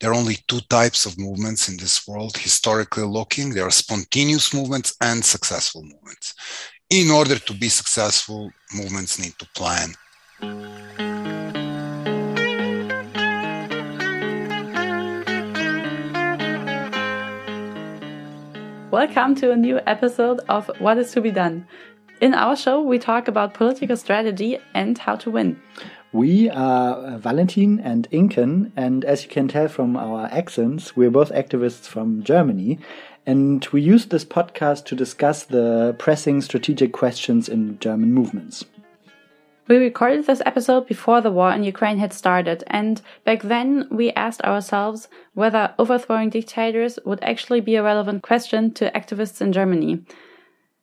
there are only two types of movements in this world, historically looking. There are spontaneous movements and successful movements. In order to be successful, movements need to plan. Welcome to a new episode of What is to be Done. In our show, we talk about political strategy and how to win. We are uh, Valentin and Inken, and as you can tell from our accents, we're both activists from Germany. And we use this podcast to discuss the pressing strategic questions in German movements. We recorded this episode before the war in Ukraine had started, and back then we asked ourselves whether overthrowing dictators would actually be a relevant question to activists in Germany.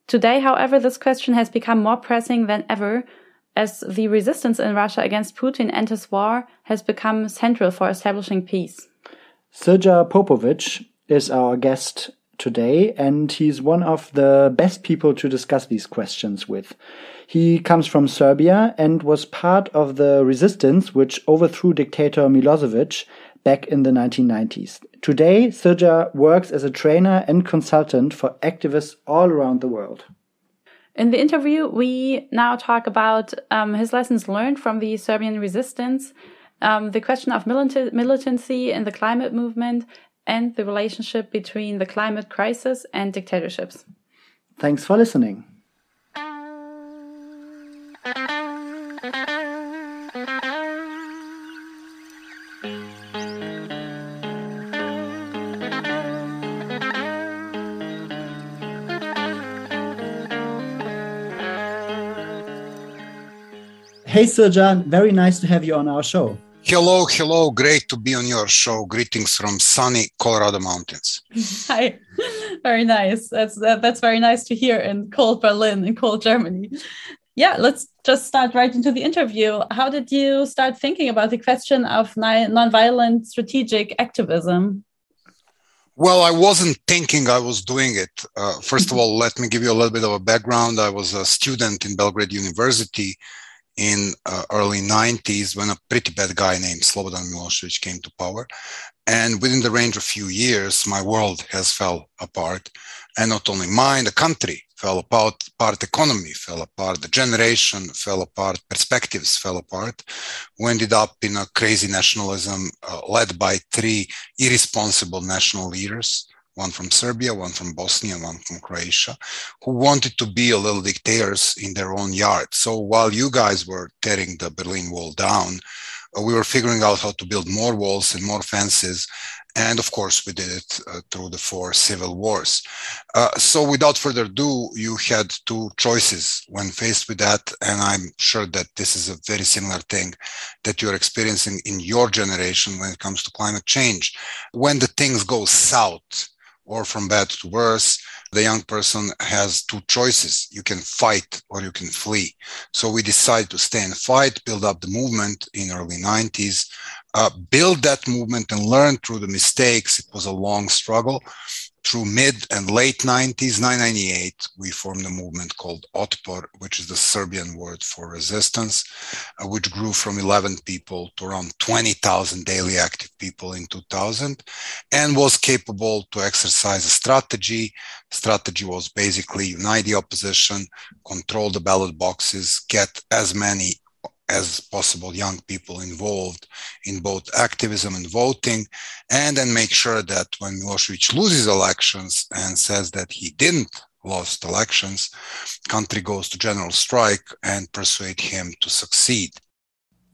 Today, however, this question has become more pressing than ever as the resistance in Russia against Putin and his war has become central for establishing peace. Srdja Popovic is our guest today, and he's one of the best people to discuss these questions with. He comes from Serbia and was part of the resistance which overthrew dictator Milosevic back in the 1990s. Today, Srdja works as a trainer and consultant for activists all around the world. In the interview, we now talk about um, his lessons learned from the Serbian resistance, um, the question of milit militancy in the climate movement, and the relationship between the climate crisis and dictatorships. Thanks for listening. Hey, Srdja, very nice to have you on our show. Hello, hello. Great to be on your show. Greetings from sunny Colorado mountains. Hi. Very nice. That's that, that's very nice to hear in cold Berlin, in cold Germany. Yeah, let's just start right into the interview. How did you start thinking about the question of nonviolent strategic activism? Well, I wasn't thinking I was doing it. Uh, first of all, let me give you a little bit of a background. I was a student in Belgrade University in uh, early 90s when a pretty bad guy named Slobodan Milosevic came to power. And within the range of few years, my world has fell apart. And not only mine, the country fell apart, part economy fell apart, the generation fell apart, perspectives fell apart. We ended up in a crazy nationalism uh, led by three irresponsible national leaders one from Serbia, one from Bosnia, one from Croatia, who wanted to be a little dictators in their own yard. So while you guys were tearing the Berlin Wall down, uh, we were figuring out how to build more walls and more fences. And of course, we did it uh, through the four civil wars. Uh, so, without further ado, you had two choices when faced with that. And I'm sure that this is a very similar thing that you're experiencing in your generation when it comes to climate change. When the things go south, or from bad to worse, the young person has two choices. You can fight or you can flee. So we decided to stay and fight, build up the movement in early 90s, uh, build that movement and learn through the mistakes. It was a long struggle through mid and late 90s, 998, we formed a movement called Otpor, which is the Serbian word for resistance, uh, which grew from 11 people to around 20,000 daily active people in 2000 and was capable to exercise a strategy. Strategy was basically unite the opposition, control the ballot boxes, get as many as possible young people involved in both activism and voting, and then make sure that when Milosevic loses elections and says that he didn't lost elections, country goes to general strike and persuade him to succeed.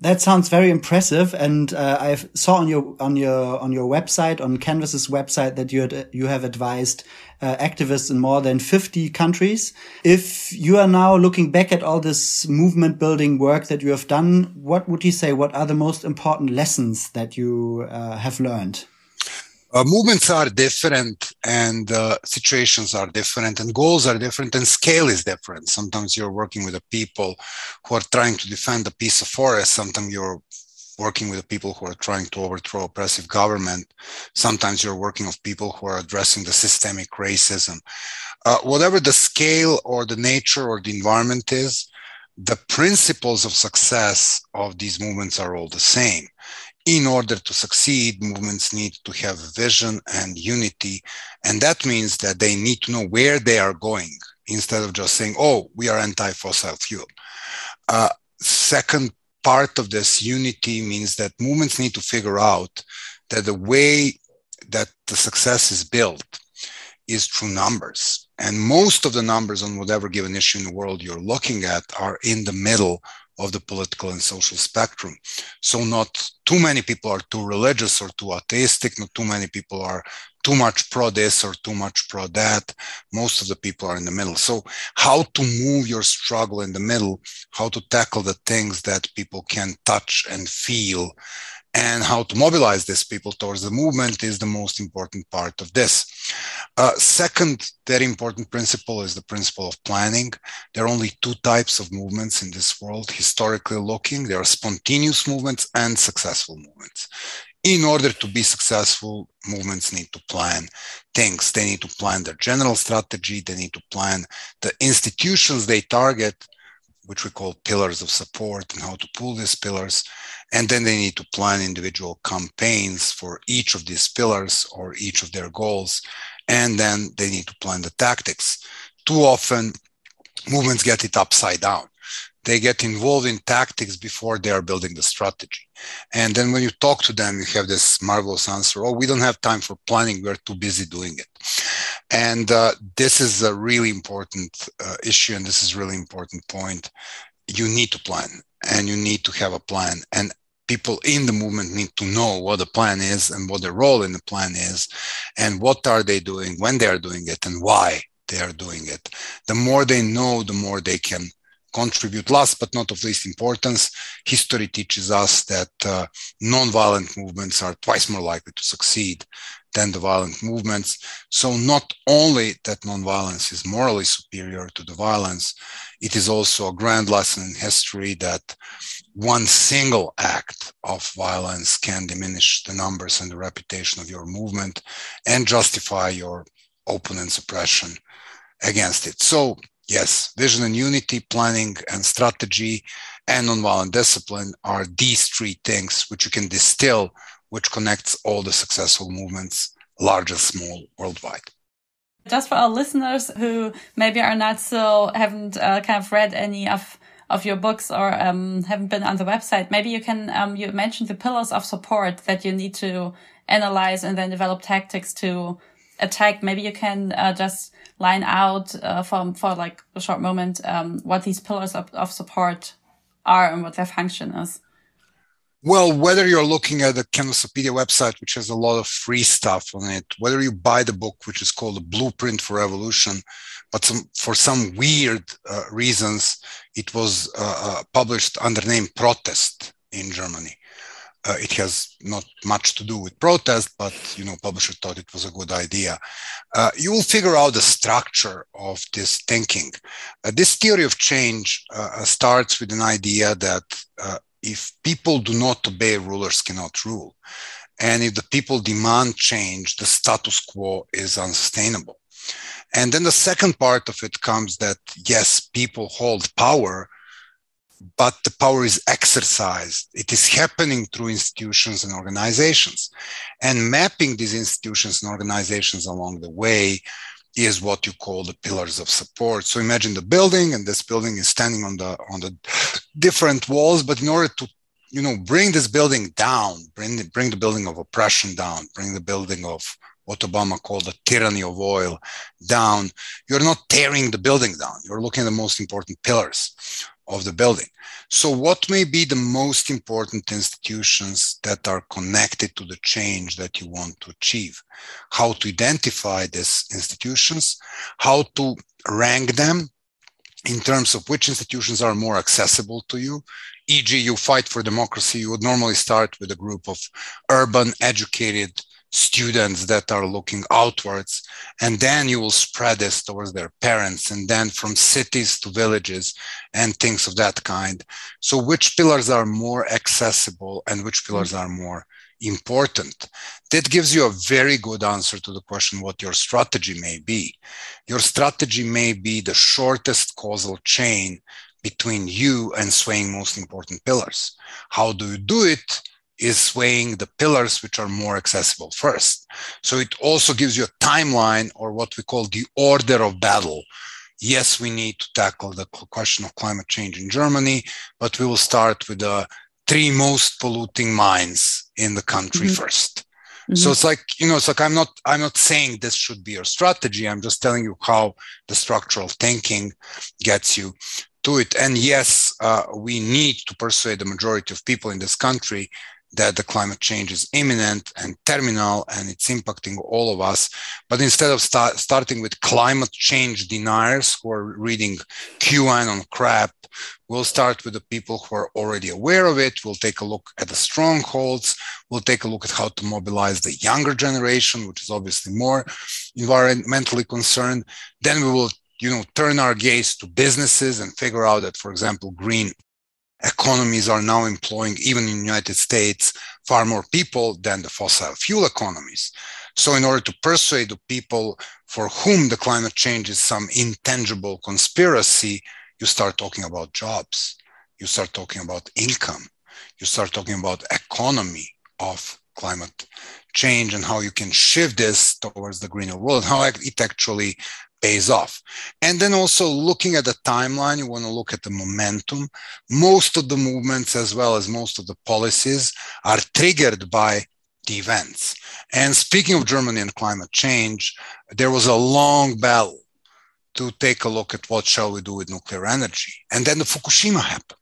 That sounds very impressive, and uh, I saw on your on your on your website, on Canvas's website, that you had, you have advised uh, activists in more than fifty countries. If you are now looking back at all this movement building work that you have done, what would you say? What are the most important lessons that you uh, have learned? Uh, movements are different and uh, situations are different and goals are different and scale is different. Sometimes you're working with the people who are trying to defend a piece of forest. Sometimes you're working with the people who are trying to overthrow oppressive government. Sometimes you're working with people who are addressing the systemic racism. Uh, whatever the scale or the nature or the environment is the principles of success of these movements are all the same in order to succeed, movements need to have vision and unity. And that means that they need to know where they are going instead of just saying, oh, we are anti fossil fuel. Uh, second part of this unity means that movements need to figure out that the way that the success is built is through numbers. And most of the numbers on whatever given issue in the world you're looking at are in the middle of the political and social spectrum. So not too many people are too religious or too atheistic, not too many people are too much pro this or too much pro that. Most of the people are in the middle. So how to move your struggle in the middle, how to tackle the things that people can touch and feel and how to mobilize these people towards the movement is the most important part of this. Uh, second, very important principle is the principle of planning. There are only two types of movements in this world, historically looking. There are spontaneous movements and successful movements. In order to be successful, movements need to plan things. They need to plan their general strategy. They need to plan the institutions they target which we call pillars of support and how to pull these pillars. And then they need to plan individual campaigns for each of these pillars or each of their goals. And then they need to plan the tactics. Too often, movements get it upside down they get involved in tactics before they are building the strategy. And then when you talk to them, you have this marvelous answer Oh, we don't have time for planning. We're too busy doing it. And uh, this is a really important uh, issue, and this is really important point. You need to plan and you need to have a plan. And people in the movement need to know what the plan is and what their role in the plan is and what are they doing when they are doing it and why they are doing it. The more they know, the more they can contribute. Last but not of least importance, history teaches us that uh, non-violent movements are twice more likely to succeed than the violent movements. So not only that non-violence is morally superior to the violence, it is also a grand lesson in history that one single act of violence can diminish the numbers and the reputation of your movement and justify your opponent's oppression against it. So yes, vision and unity, planning and strategy, and nonviolent discipline are these three things which you can distill, which connects all the successful movements, large and small, worldwide. Just for our listeners who maybe are not so haven't uh, kind of read any of of your books or um, haven't been on the website, maybe you can um, you mentioned the pillars of support that you need to analyze and then develop tactics to attack. Maybe you can uh, just line out uh, for for like a short moment um, what these pillars of, of support are and what their function is. Well, whether you're looking at the Canvasopedia website, which has a lot of free stuff on it, whether you buy the book, which is called The Blueprint for Revolution, but some, for some weird uh, reasons, it was uh, uh published under name Protest in Germany. Uh, it has not much to do with protest, but you know, publisher thought it was a good idea. Uh, you will figure out the structure of this thinking. Uh, this theory of change uh, starts with an idea that uh, if people do not obey, rulers cannot rule, and if the people demand change, the status quo is unsustainable. And then the second part of it comes that yes, people hold power, but the power is exercised. It is happening through institutions and organizations. And mapping these institutions and organizations along the way is what you call the pillars of support. So imagine the building, and this building is standing on the on the different walls. But in order to you know bring this building down, bring the, bring the building of oppression down, bring the building of what Obama called the tyranny of oil down, you're not tearing the building down. You're looking at the most important pillars of the building. So, what may be the most important institutions that are connected to the change that you want to achieve? How to identify these institutions, how to rank them in terms of which institutions are more accessible to you. E.g., you fight for democracy, you would normally start with a group of urban, educated, students that are looking outwards and then you will spread this towards their parents and then from cities to villages and things of that kind. So which pillars are more accessible and which pillars are more important? That gives you a very good answer to the question what your strategy may be. Your strategy may be the shortest causal chain between you and swaying most important pillars. How do you do it is swaying the pillars which are more accessible first. So it also gives you a timeline or what we call the order of battle. Yes, we need to tackle the question of climate change in Germany, but we will start with the three most polluting mines in the country mm-hmm. 1st mm-hmm. So it's like, you know, it's like I'm not I'm not saying this should be your strategy. I'm just telling you how the structural thinking gets you to it. And yes, uh, we need to persuade the majority of people in this country that the climate change is imminent and terminal and it's impacting all of us. But instead of start, starting with climate change deniers who are reading QAnon crap, we'll start with the people who are already aware of it. We'll take a look at the strongholds. We'll take a look at how to mobilize the younger generation, which is obviously more environmentally concerned. Then we will you know turn our gaze to businesses and figure out that for example green economies are now employing, even in the United States, far more people than the fossil fuel economies. So, in order to persuade the people for whom the climate change is some intangible conspiracy, you start talking about jobs, you start talking about income, you start talking about economy of climate change and how you can shift this towards the greener world, how it actually pays off. And then also looking at the timeline, you want to look at the momentum. Most of the movements, as well as most of the policies, are triggered by the events. And speaking of Germany and climate change, there was a long battle to take a look at what shall we do with nuclear energy. And then the Fukushima happened.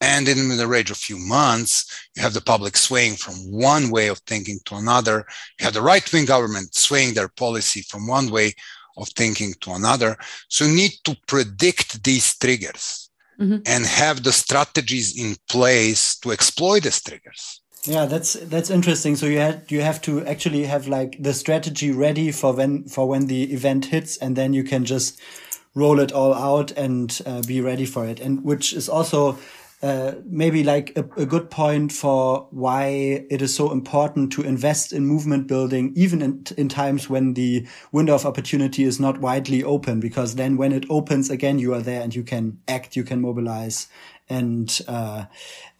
And in the range of a few months, you have the public swaying from one way of thinking to another. You have the right wing government swaying their policy from one way of thinking to another. So you need to predict these triggers mm-hmm. and have the strategies in place to exploit these triggers. Yeah, that's that's interesting. So you had you have to actually have like the strategy ready for when for when the event hits, and then you can just roll it all out and uh, be ready for it. And which is also uh, maybe like a, a, good point for why it is so important to invest in movement building, even in, in times when the window of opportunity is not widely open, because then when it opens again, you are there and you can act, you can mobilize, and uh,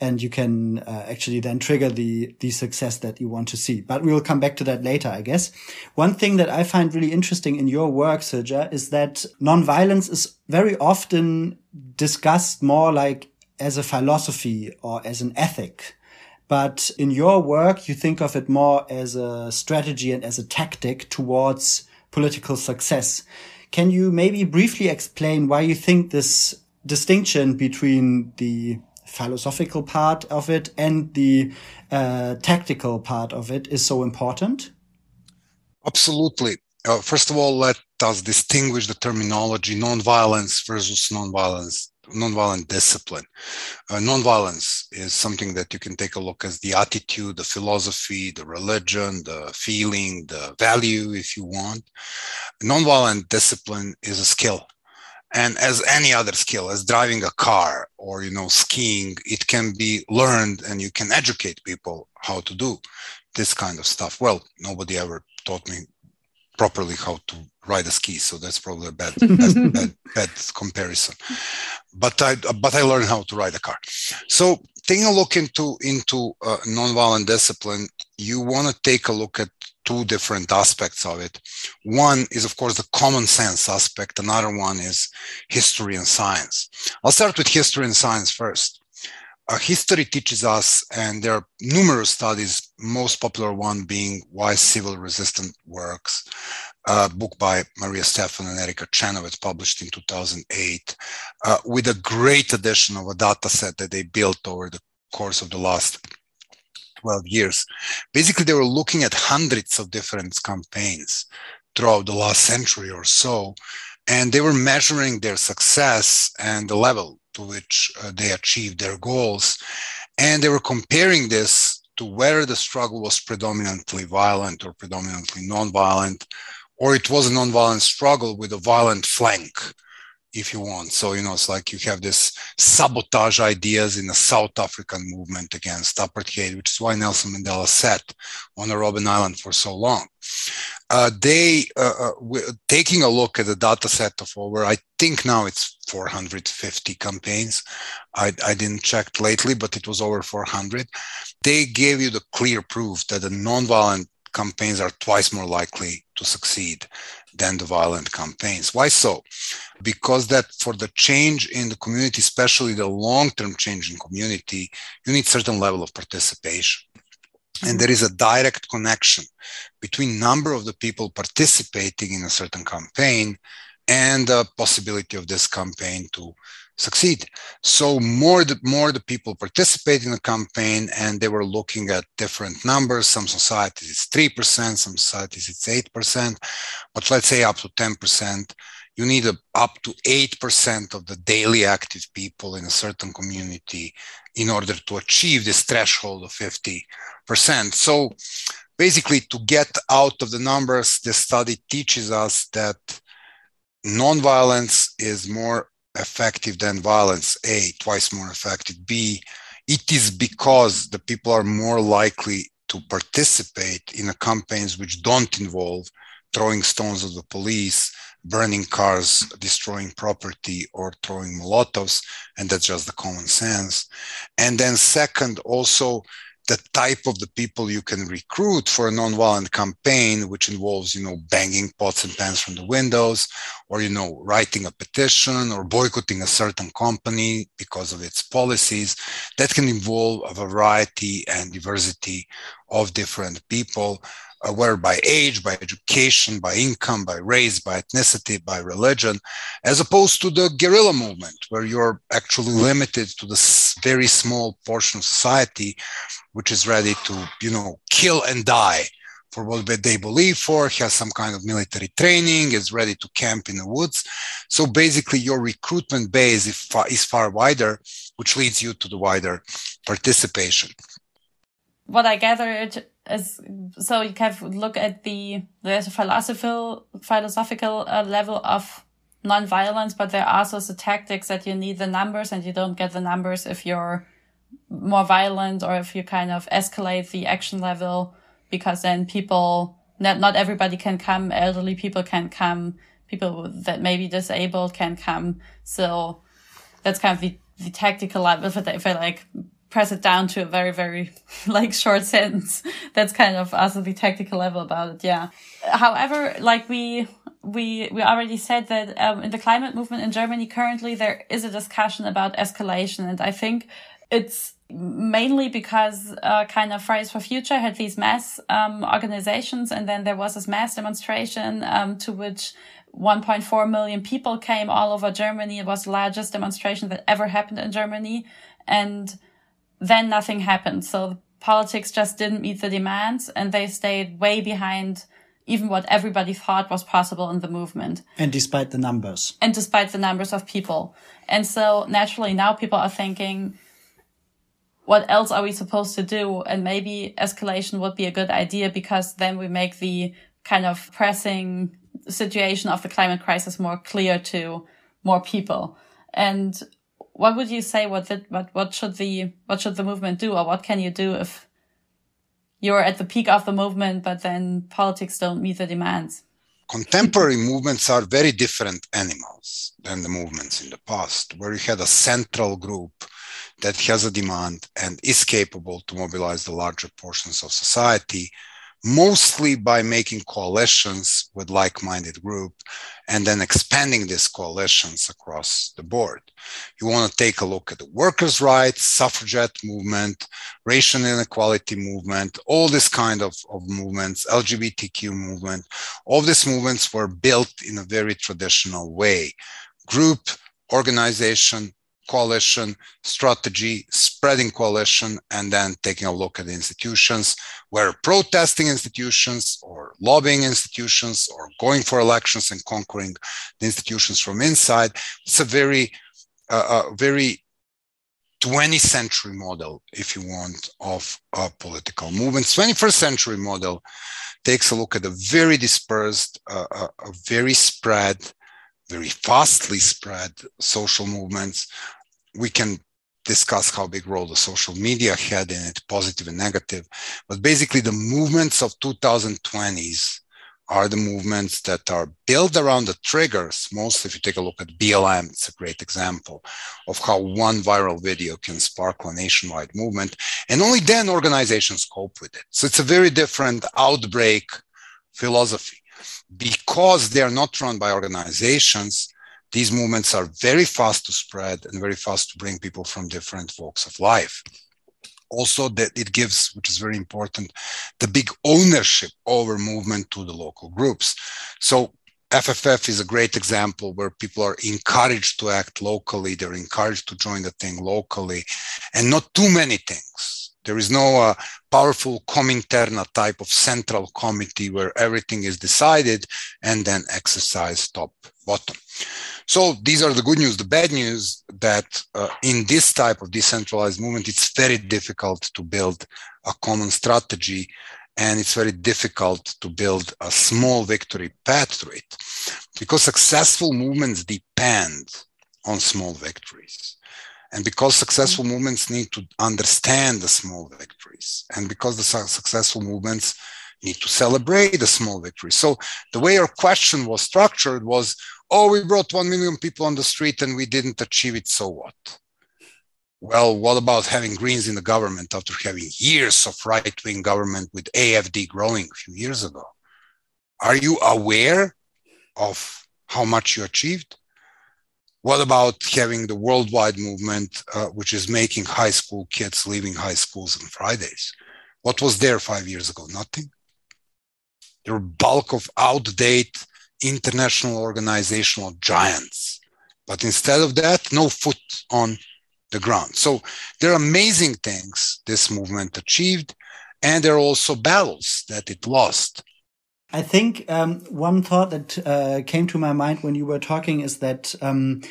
and you can uh, actually then trigger the the success that you want to see. But we will come back to that later, I guess. One thing that I find really interesting in your work, Srdja, is that nonviolence is very often discussed more like as a philosophy or as an ethic. But in your work, you think of it more as a strategy and as a tactic towards political success. Can you maybe briefly explain why you think this distinction between the philosophical part of it and the uh, tactical part of it is so important? Absolutely. Uh, first of all, let us distinguish the terminology nonviolence versus nonviolence nonviolent discipline. Uh, nonviolence is something that you can take a look as the attitude, the philosophy, the religion, the feeling, the value, if you want. Nonviolent discipline is a skill. And as any other skill, as driving a car or you know skiing, it can be learned and you can educate people how to do this kind of stuff. Well, nobody ever taught me properly how to ride a ski, so that's probably a bad bad, bad, bad comparison but I but I learned how to ride a car. So taking a look into into uh, nonviolent discipline, you want to take a look at two different aspects of it. One is of course the common sense aspect. Another one is history and science. I'll start with history and science first. Uh, history teaches us, and there are numerous studies, most popular one being why civil resistance works, a book by Maria Stephan and Erica Chenoweth, published in 2008, uh, with a great addition of a data set that they built over the course of the last 12 years. Basically, they were looking at hundreds of different campaigns throughout the last century or so, and they were measuring their success and the level to which uh, they achieved their goals. And they were comparing this to whether the struggle was predominantly violent or predominantly nonviolent, or it was a nonviolent struggle with a violent flank, if you want. So, you know, it's like you have this sabotage ideas in the South African movement against apartheid, which is why Nelson Mandela sat on a Robben Island for so long. uh, they uh, uh taking a look at the data set of over i think now it's 450 campaigns I, I didn't check lately but it was over 400 they gave you the clear proof that the nonviolent campaigns are twice more likely to succeed than the violent campaigns. Why so? Because that for the change in the community especially the long-term change in community you need certain level of participation. And there is a direct connection between number of the people participating in a certain campaign and the possibility of this campaign to succeed. So more the more the people participate in the campaign and they were looking at different numbers. Some societies it's 3% some societies it's 8% but let's say up to 10% you need a, up to 8% of the daily active people in a certain community in order to achieve this threshold of 50%. So basically, to get out of the numbers, the study teaches us that nonviolence is more effective than violence. A, twice more effective. B, it is because the people are more likely to participate in campaigns which don't involve throwing stones at the police burning cars, destroying property, or throwing molotovs, and that's just the common sense. And then, second, also the type of the people you can recruit for a nonviolent campaign, which involves, you know, banging pots and pans from the windows, or you know, writing a petition or boycotting a certain company because of its policies, that can involve a variety and diversity of different people uh, whether by age, by education, by income, by race, by ethnicity, by religion, as opposed to the guerrilla movement, where you're actually limited to this very small portion of society which is ready to, you know, kill and die for what they believe for, has some kind of military training, is ready to camp in the woods. So basically, your recruitment base is far, is far wider, which leads you to the wider participation. What I gathered is so you of look at the there's a philosophical philosophical uh, level of non-violence, but there are also the tactics that you need the numbers, and you don't get the numbers if you're more violent or if you kind of escalate the action level, because then people not not everybody can come, elderly people can come, people that may be disabled can come. So that's kind of the the tactical level. If I like press it down to a very, very like short sentence. That's kind of also the tactical level about it. Yeah. However, like we, we, we already said that um, in the climate movement in Germany currently there is a discussion about escalation. And I think it's mainly because uh, kind of Fridays for Future had these mass um, organizations. And then there was this mass demonstration um, to which 1.4 million people came all over Germany. It was the largest demonstration that ever happened in Germany. And then nothing happened. So politics just didn't meet the demands and they stayed way behind even what everybody thought was possible in the movement. And despite the numbers. And despite the numbers of people. And so naturally now people are thinking, what else are we supposed to do? And maybe escalation would be a good idea because then we make the kind of pressing situation of the climate crisis more clear to more people. And what would you say what the, what what should the what should the movement do or what can you do if you're at the peak of the movement but then politics don't meet the demands? Contemporary movements are very different animals than the movements in the past where you had a central group that has a demand and is capable to mobilize the larger portions of society mostly by making coalitions with like-minded group and then expanding these coalitions across the board. You want to take a look at the workers' rights, suffragette movement, racial inequality movement, all this kind of, of movements, LGBTQ movement. All these movements were built in a very traditional way. Group, organization, coalition strategy, spreading coalition, and then taking a look at the institutions where protesting institutions or lobbying institutions or going for elections and conquering the institutions from inside. It's a very, uh, uh, very 20th century model, if you want, of political movements. 21st century model takes a look at a very dispersed, uh, uh, a very spread, very fastly spread social movements we can discuss how big role the social media had in it, positive and negative. But basically, the movements of 2020s are the movements that are built around the triggers. Mostly, if you take a look at BLM, it's a great example of how one viral video can spark a nationwide movement. And only then organizations cope with it. So it's a very different outbreak philosophy. Because they are not run by organizations, these movements are very fast to spread and very fast to bring people from different walks of life. Also that it gives which is very important the big ownership over movement to the local groups. So fff is a great example where people are encouraged to act locally. They're encouraged to join the thing locally. And not too many things there is no uh, powerful Cominterna type of central committee where everything is decided and then exercised top bottom so these are the good news. The bad news that uh, in this type of decentralized movement, it's very difficult to build a common strategy and it's very difficult to build a small victory path to it because successful movements depend on small victories. And because successful movements need to understand the small victories, and because the su- successful movements need to celebrate the small victories. So the way your question was structured was oh, we brought 1 million people on the street and we didn't achieve it, so what? Well, what about having Greens in the government after having years of right wing government with AFD growing a few years ago? Are you aware of how much you achieved? What about having the worldwide movement, uh, which is making high school kids leaving high schools on Fridays? What was there five years ago? Nothing. There were bulk of outdated international organizational giants. But instead of that, no foot on the ground. So there are amazing things this movement achieved, and there are also battles that it lost. I think um, one thought that uh, came to my mind when you were talking is that um,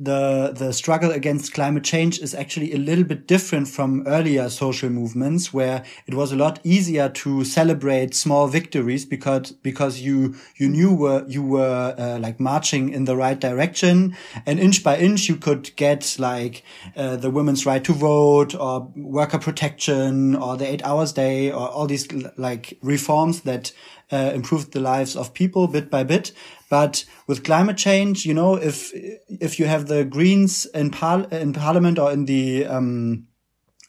the the struggle against climate change is actually a little bit different from earlier social movements where it was a lot easier to celebrate small victories because because you you knew were you were uh, like marching in the right direction. And inch by inch you could get like uh, the women's right to vote or worker protection or the 8 hours day or all these like reforms that uh, improved the lives of people bit by bit but with climate change, you know, if if you have the Greens in, par in Parliament or in the um,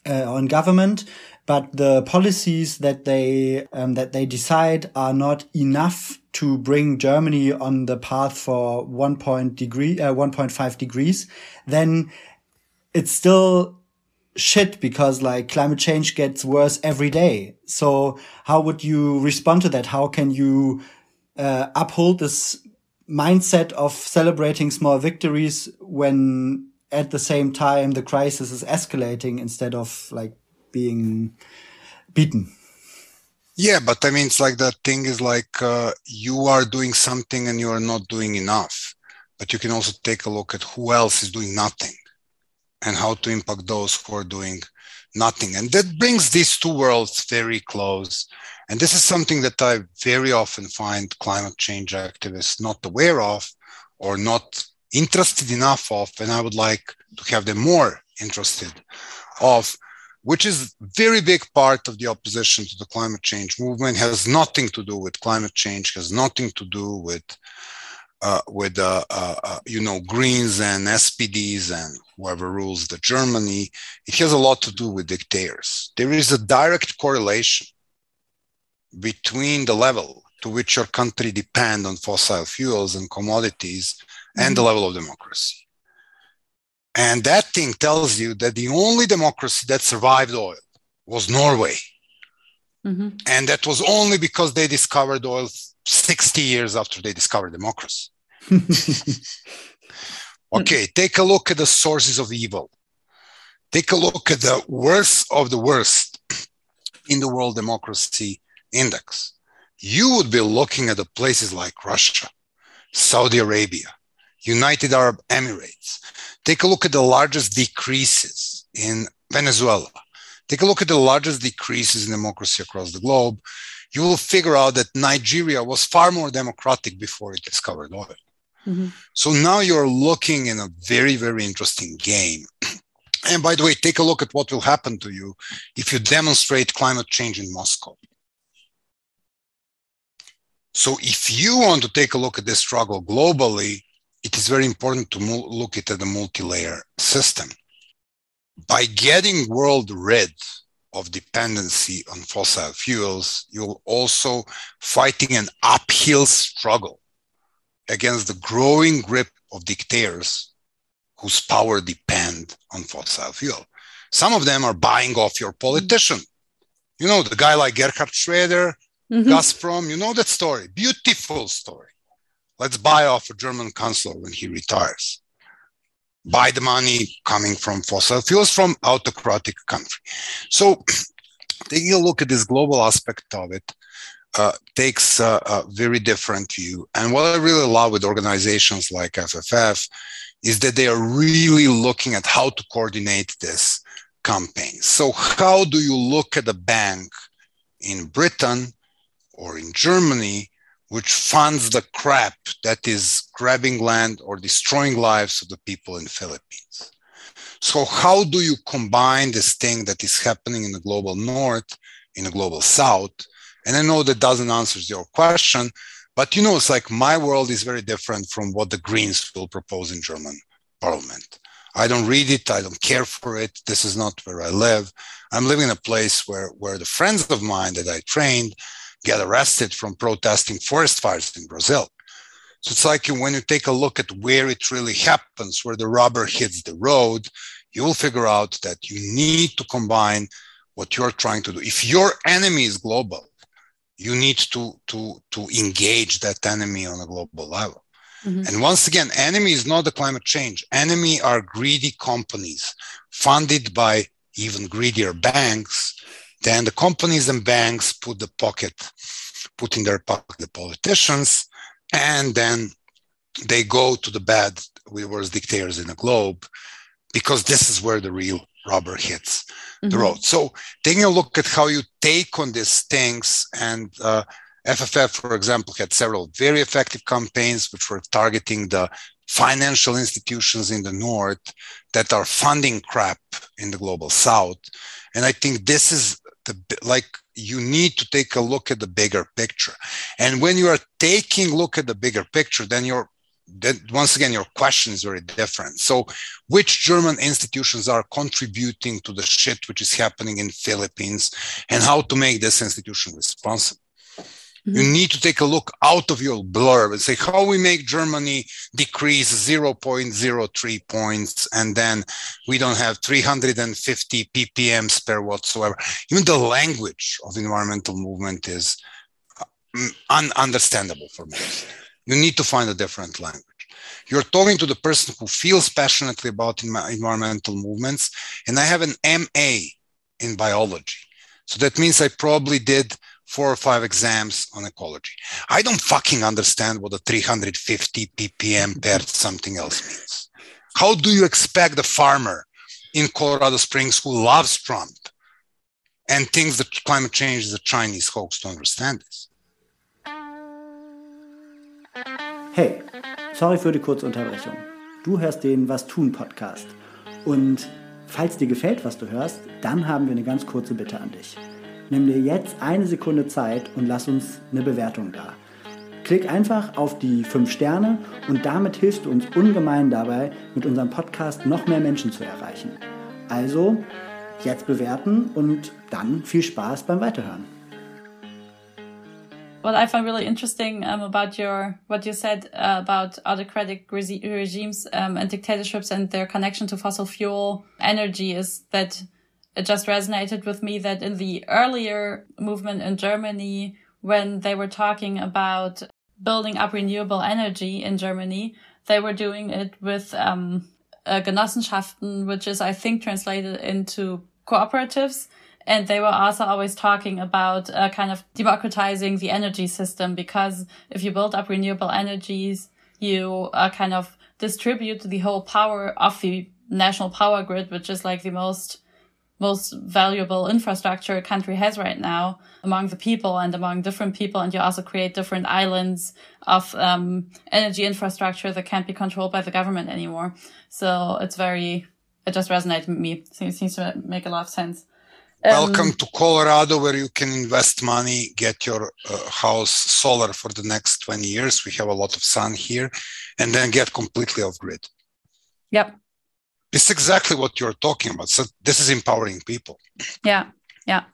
uh, or in government, but the policies that they um, that they decide are not enough to bring Germany on the path for one point degree, uh, one point five degrees, then it's still shit because like climate change gets worse every day. So how would you respond to that? How can you uh, uphold this mindset of celebrating small victories when at the same time the crisis is escalating instead of like being beaten. Yeah, but I mean, it's like that thing is like uh, you are doing something and you are not doing enough. But you can also take a look at who else is doing nothing and how to impact those who are doing nothing. And that brings these two worlds very close. And this is something that I very often find climate change activists not aware of or not interested enough of. And I would like to have them more interested of, which is very big part of the opposition to the climate change movement, has nothing to do with climate change, has nothing to do with uh, with uh, uh, uh, you know Greens and SPDs and whoever rules the Germany, it has a lot to do with dictators. There is a direct correlation between the level to which your country depend on fossil fuels and commodities mm-hmm. and the mm-hmm. level of democracy. And that thing tells you that the only democracy that survived oil was Norway. Mm-hmm. And that was only because they discovered oil 60 years after they discovered democracy. okay, take a look at the sources of evil. Take a look at the worst of the worst in the world democracy index. You would be looking at the places like Russia, Saudi Arabia, United Arab Emirates. Take a look at the largest decreases in Venezuela. Take a look at the largest decreases in democracy across the globe you will figure out that Nigeria was far more democratic before it discovered oil. Mm-hmm. So now you're looking in a very, very interesting game. And by the way, take a look at what will happen to you if you demonstrate climate change in Moscow. So if you want to take a look at this struggle globally, it is very important to look at the multi-layer system. By getting world rid of dependency on fossil fuels, you're also fighting an uphill struggle against the growing grip of dictators whose power depend on fossil fuel. Some of them are buying off your politician. You know, the guy like Gerhard Schroeder, mm-hmm. Gazprom, you know that story. Beautiful story. Let's buy off a German chancellor when he retires. Buy the money coming from fossil fuels from autocratic country. So taking a look at this global aspect of it, uh, takes a, a, very different view. And what I really love with organizations like FFF is that they are really looking at how to coordinate this campaign. So, how do you look at a bank in Britain or in Germany which funds the crap that is grabbing land or destroying lives of the people in Philippines? So, how do you combine this thing that is happening in the global north, in the global south? And I know that doesn't answer your question, but you know, it's like my world is very different from what the Greens will propose in German parliament. I don't read it. I don't care for it. This is not where I live. I'm living in a place where, where the friends of mine that I trained get arrested from protesting forest fires in Brazil. So it's like when you take a look at where it really happens, where the rubber hits the road, you will figure out that you need to combine what you're trying to do. If your enemy is global, you need to, to, to engage that enemy on a global level. Mm-hmm. And once again, enemy is not the climate change. Enemy are greedy companies funded by even greedier banks. Then the companies and banks put the pocket, put in their pocket the politicians, and then they go to the bad were dictators in the globe because this is where the real rubber hits mm-hmm. the road. So taking a look at how you take on these things and uh, FFF, for example, had several very effective campaigns which were targeting the financial institutions in the north that are funding crap in the global south. And I think this is the like you need to take a look at the bigger picture. And when you are taking look at the bigger picture, then you're then once again your question is very different so which german institutions are contributing to the shit which is happening in philippines and how to make this institution responsible Mm-hmm. You need to take a look out of your blurb and say how we make Germany decrease 0.03 points, and then we don't have 350 ppms per whatsoever. Even the language of environmental movement is uh, ununderstandable for me. You need to find a different language. You're talking to the person who feels passionately about environmental movements, and I have an MA in biology. So that means I probably did four or five exams on ecology. I don't fucking understand what a 350 ppm per something else means. How do you expect the farmer in Colorado Springs who loves Trump and thinks that climate change is a Chinese hoax to understand this? Hey, sorry für die kurze Unterbrechung. Du hörst den Was tun Podcast. Und falls dir gefällt, was du hörst, dann haben wir eine ganz kurze Bitte an dich. Nimm dir jetzt eine Sekunde Zeit und lass uns eine Bewertung da. Klick einfach auf die 5 Sterne und damit hilfst du uns ungemein dabei, mit unserem Podcast noch mehr Menschen zu erreichen. Also jetzt bewerten und dann viel Spaß beim Weiterhören. What I find really interesting um, about your what you said uh, about autocratic regimes um, and dictatorships and their connection to fossil fuel energy is that it just resonated with me that in the earlier movement in Germany, when they were talking about building up renewable energy in Germany, they were doing it with um, uh, Genossenschaften, which is, I think, translated into cooperatives. And they were also always talking about uh, kind of democratizing the energy system because if you build up renewable energies, you uh, kind of distribute the whole power of the national power grid, which is like the most most valuable infrastructure a country has right now among the people and among different people. And you also create different islands of um, energy infrastructure that can't be controlled by the government anymore. So it's very, it just resonated with me. It seems to make a lot of sense. Um, Welcome to Colorado, where you can invest money, get your uh, house solar for the next 20 years. We have a lot of sun here, and then get completely off grid. Yep. It's exactly what you're talking about. So, this is empowering people. Yeah. Yeah.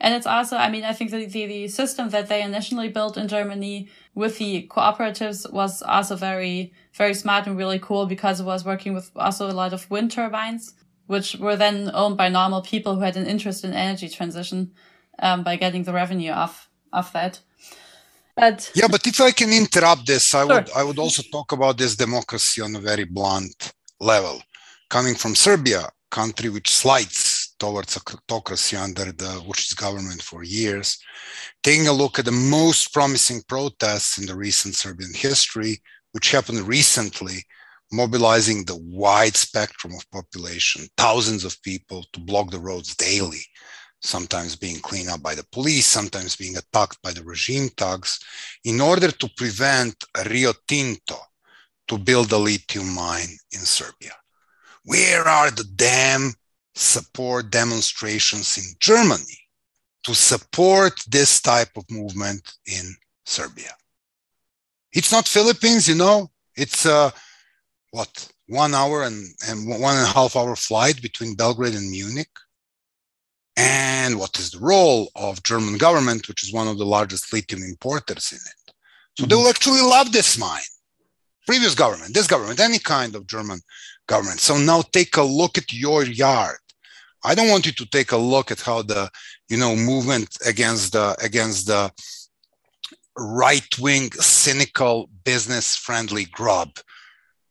And it's also, I mean, I think the, the, the system that they initially built in Germany with the cooperatives was also very, very smart and really cool because it was working with also a lot of wind turbines which were then owned by normal people who had an interest in energy transition um, by getting the revenue off of that. But yeah, but if I can interrupt this, I sure. would I would also talk about this democracy on a very blunt level, coming from Serbia, country which slides towards autocracy under the Vučić government for years. Taking a look at the most promising protests in the recent Serbian history, which happened recently mobilizing the wide spectrum of population, thousands of people to block the roads daily, sometimes being cleaned up by the police, sometimes being attacked by the regime thugs, in order to prevent Rio Tinto to build a lithium mine in Serbia. Where are the damn support demonstrations in Germany to support this type of movement in Serbia? It's not Philippines, you know, it's uh, what one hour and, and one and a half hour flight between Belgrade and Munich. And what is the role of German government, which is one of the largest lithium importers in it? So mm-hmm. they will actually love this mine. Previous government, this government, any kind of German government. So now take a look at your yard. I don't want you to take a look at how the you know movement against the against the right wing cynical business friendly grub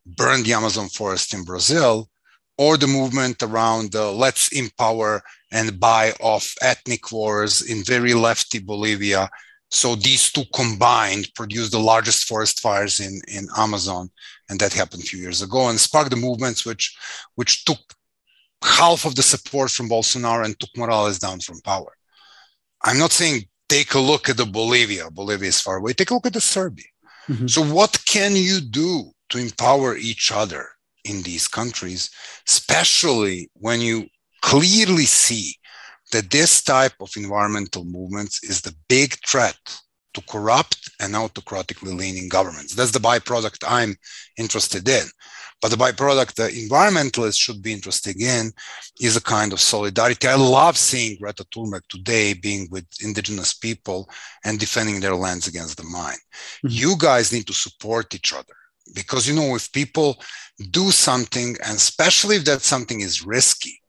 burn the Amazon forest in Brazil, or the movement around uh, let's empower and buy off ethnic wars in very lefty Bolivia. So these two combined produced the largest forest fires in, in Amazon, and that happened a few years ago, and sparked the movements which which took half of the support from Bolsonaro and took Morales down from power. I'm not saying take a look at the Bolivia. Bolivia is far away. Take a look at the Serbia. Mm-hmm. So what can you do to empower each other in these countries, especially when you clearly see that this type of environmental movements is the big threat to corrupt and autocratically leaning governments. That's the byproduct I'm interested in. But the byproduct the environmentalists should be interested in is a kind of solidarity. I love seeing Greta Thunberg today being with indigenous people and defending their lands against the mine. Mm-hmm. You guys need to support each other because you know if people do something and especially if that something is risky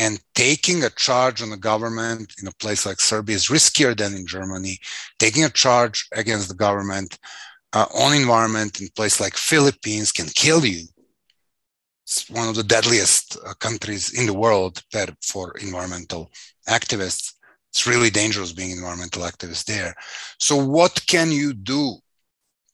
and taking a charge on the government in a place like serbia is riskier than in germany. Taking a charge against the government uh, on environment in a place like philippines can kill you. It's one of the deadliest uh, countries in the world for environmental activists. It's really dangerous being environmental activist there. So what can you do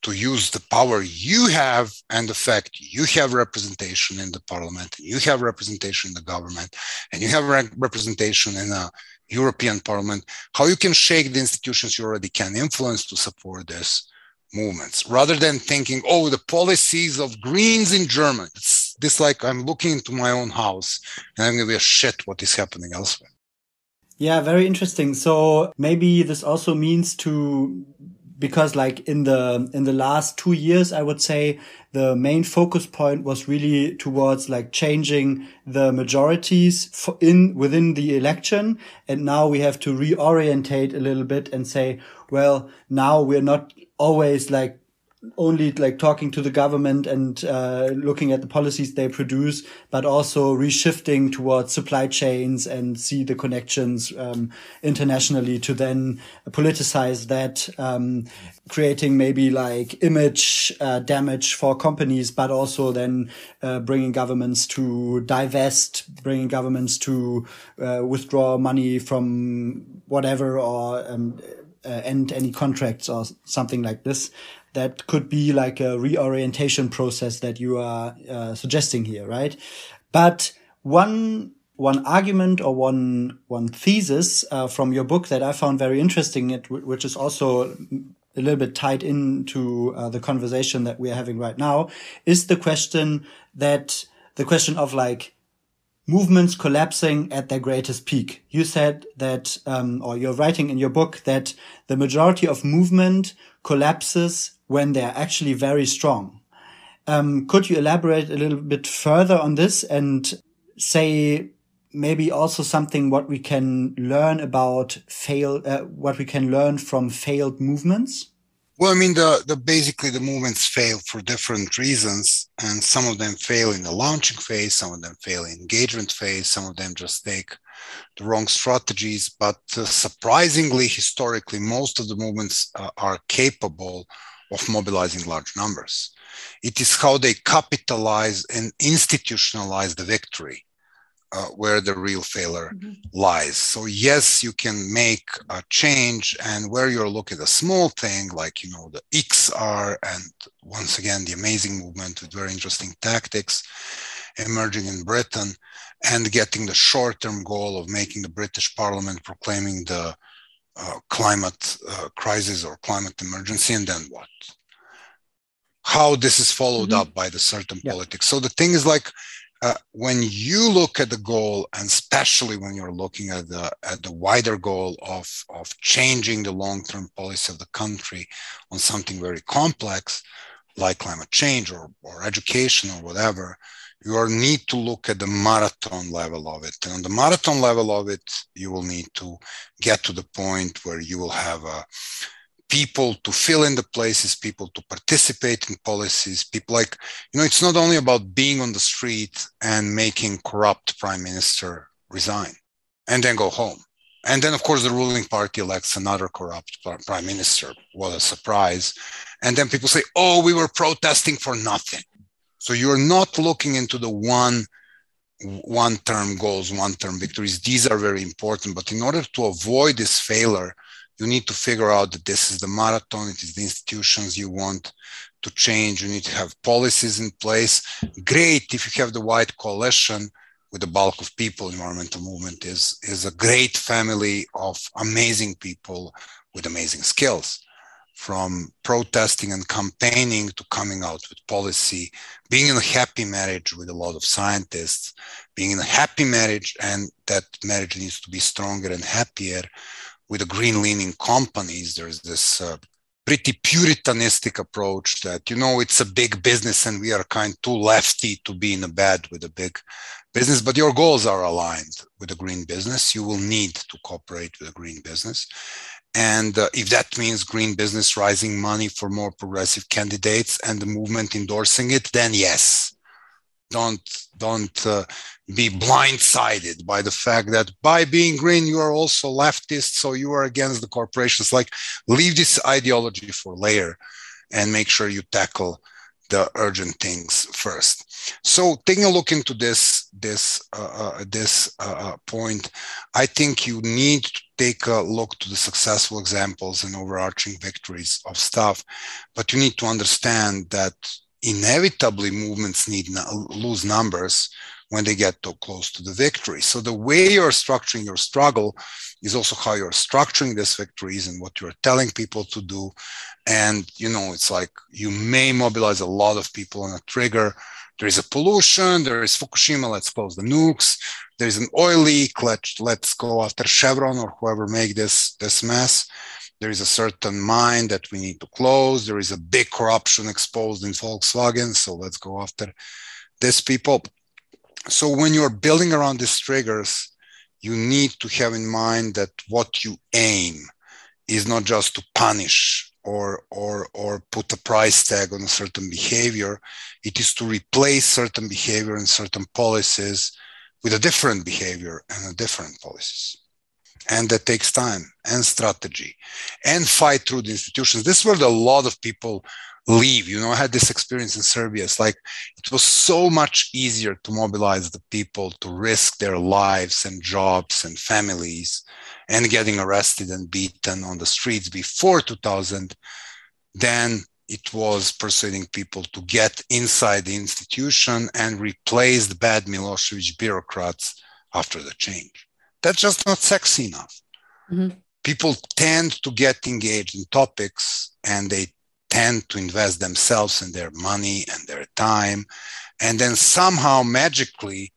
to use the power you have and the fact you have representation in the parliament, you have representation in the government, and you have re- representation in a European parliament, how you can shake the institutions you already can influence to support this movements rather than thinking, oh, the policies of Greens in Germany. It's this like I'm looking into my own house and I'm gonna be a shit what is happening elsewhere. Yeah, very interesting. So maybe this also means to because like in the in the last two years i would say the main focus point was really towards like changing the majorities in within the election. And now we have to reorientate a little bit and say well now we're not always like only like talking to the government and uh, looking at the policies they produce, but also reshifting towards supply chains and see the connections um, internationally to then politicize that, um, creating maybe like image uh, damage for companies, but also then uh, bringing governments to divest, bringing governments to uh, withdraw money from whatever or um, uh, end any contracts or something like this that could be like a reorientation process that you are uh, suggesting here, right? But one one argument or one one thesis uh, from your book that I found very interesting, it which is also a little bit tied into uh, the conversation that we are having right now, is the question that the question of like movements collapsing at their greatest peak. You said that, um, or you're writing in your book that the majority of movement collapses when they're actually very strong. Um, could you elaborate a little bit further on this and say maybe also something what we can learn about fail, uh, what we can learn from failed movements? Well, I mean, the, the basically the movements fail for different reasons, and some of them fail in the launching phase, some of them fail in engagement phase, some of them just take the wrong strategies. But uh, surprisingly, historically, most of the movements uh, are capable of mobilizing large numbers. It is how they capitalize and institutionalize the victory uh, where the real failure mm-hmm. lies. So yes, you can make a change, and where you're looking at a small thing like you know the XR, and once again the amazing movement with very interesting tactics emerging in Britain, and getting the short-term goal of making the British Parliament proclaiming the uh, climate uh, crisis or climate emergency, and then what? How this is followed mm-hmm. up by the certain yeah. politics. So the thing is like uh, when you look at the goal, and especially when you're looking at the at the wider goal of of changing the long-term policy of the country on something very complex, like climate change or or education or whatever, you need to look at the marathon level of it. And on the marathon level of it, you will need to get to the point where you will have a people to fill in the places, people to participate in policies, people like, you know, it's not only about being on the street and making corrupt prime minister resign and then go home. And then, of course, the ruling party elects another corrupt prime minister. What a surprise. And then people say, oh, we were protesting for nothing. So you're not looking into the one one term goals, one term victories. These are very important. But in order to avoid this failure, you need to figure out that this is the marathon, it is the institutions you want to change. You need to have policies in place. Great if you have the white coalition with the bulk of people. Environmental movement is, is a great family of amazing people with amazing skills from protesting and campaigning to coming out with policy, being in a happy marriage with a lot of scientists, being in a happy marriage, and that marriage needs to be stronger and happier with the green leaning companies, there's this uh, pretty puritanistic approach that, you know, it's a big business and we are kind of too lefty to be in a bed with a big business, but your goals are aligned with the green business. You will need to cooperate with a green business. And uh, if that means green business rising money for more progressive candidates and the movement endorsing it, then yes, don't don't uh, be blindsided by the fact that by being green you are also leftist so you are against the corporations. Like leave this ideology for later and make sure you tackle the urgent things first so taking a look into this this uh, uh, this uh, uh point i think you need to take a look to the successful examples and overarching victories of stuff but you need to understand that inevitably movements need lose numbers when they get too close to the victory. So the way you're structuring your struggle is also how you're structuring these victories and what you're telling people to do. And you know, it's like you may mobilize a lot of people on a trigger. There is a pollution, there is Fukushima, let's close the nukes. There's an oil leak, let's let's go after Chevron or whoever make this this mess there is a certain mine that we need to close. There is a big corruption exposed in Volkswagen. So let's go after these people. So when you're building around these triggers, you need to have in mind that what you aim is not just to punish or or or put a price tag on a certain behavior. It is to replace certain behavior and certain policies with a different behavior and a different policies and that takes time and strategy and fight through the institutions this is where a lot of people leave you know i had this experience in serbia it's like it was so much easier to mobilize the people to risk their lives and jobs and families and getting arrested and beaten on the streets before 2000 than it was persuading people to get inside the institution and replace the bad Milosevic bureaucrats after the change that's just not sexy enough. Mm-hmm. People tend to get engaged in topics and they tend to invest themselves and their money and their time. And then somehow magically,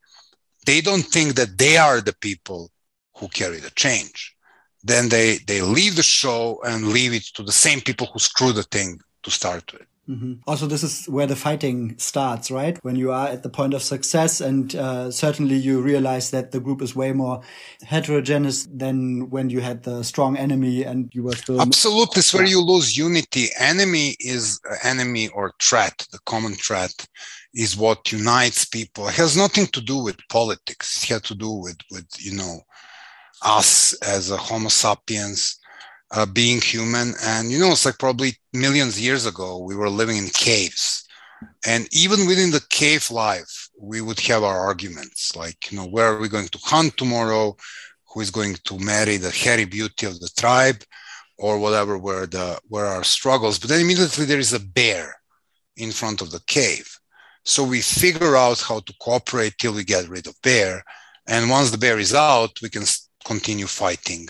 they don't think that they are the people who carry the change. Then they they leave the show and leave it to the same people who screw the thing to start with. Mm-hmm. Also, this is where the fighting starts, right? When you are at the point of success, and uh, certainly you realize that the group is way more heterogeneous than when you had the strong enemy and you were still. Absolutely, it's where you lose unity. Enemy is enemy or threat. The common threat is what unites people. It has nothing to do with politics. It has to do with with you know us as a Homo sapiens uh, being human. And, you know, it's like probably millions years ago, we were living in caves. And even within the cave life, we would have our arguments like, you know, where are we going to hunt tomorrow? Who is going to marry the hairy beauty of the tribe? Or whatever were the were our struggles. But then immediately there is a bear in front of the cave. So we figure out how to cooperate till we get rid of bear. And once the bear is out, we can continue fighting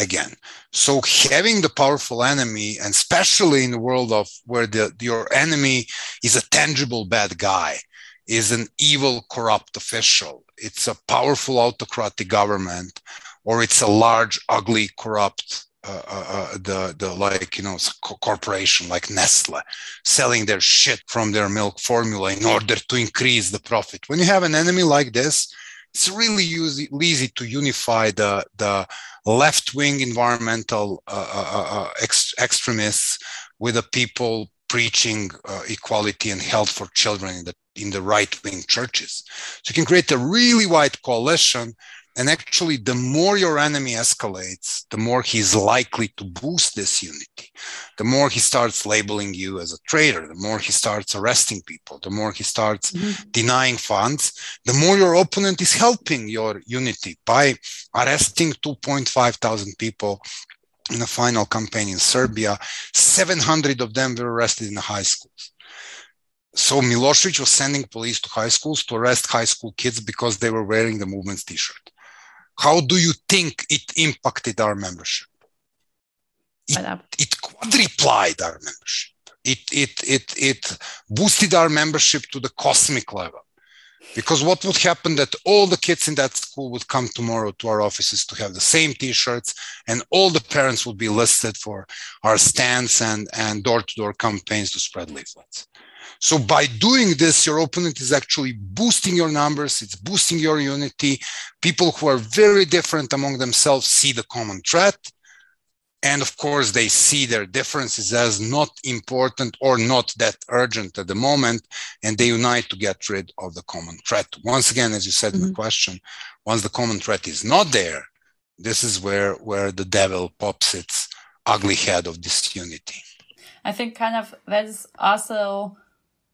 again. So having the powerful enemy, and especially in the world of where the, your enemy is a tangible bad guy, is an evil, corrupt official. It's a powerful autocratic government, or it's a large, ugly, corrupt uh, uh, uh the the like you know corporation like Nestle selling their shit from their milk formula in order to increase the profit. When you have an enemy like this, it's really easy, to unify the, the left wing environmental uh, uh, uh, uh, ex- extremists with the people preaching equality and health for children in the, in the right wing churches. So you can create a really wide coalition and actually, the more your enemy escalates, the more he's likely to boost this unity. The more he starts labeling you as a traitor, the more he starts arresting people, the more he starts mm-hmm. denying funds, the more your opponent is helping your unity by arresting 2.5 thousand people in a final campaign in Serbia. 700 of them were arrested in the high schools. So Milosevic was sending police to high schools to arrest high school kids because they were wearing the movement's t-shirt. How do you think it impacted our membership? It, it quadruplied our membership. It, it, it, it boosted our membership to the cosmic level. Because what would happen that all the kids in that school would come tomorrow to our offices to have the same t-shirts and all the parents would be listed for our stands and, and door-to-door campaigns to spread leaflets. So by doing this, your opponent is actually boosting your numbers. It's boosting your unity. People who are very different among themselves see the common threat. And of course, they see their differences as not important or not that urgent at the moment. And they unite to get rid of the common threat. Once again, as you said mm-hmm. in the mm-hmm. question, once the common threat is not there, this is where, where the devil pops its ugly head of disunity. I think kind of that is also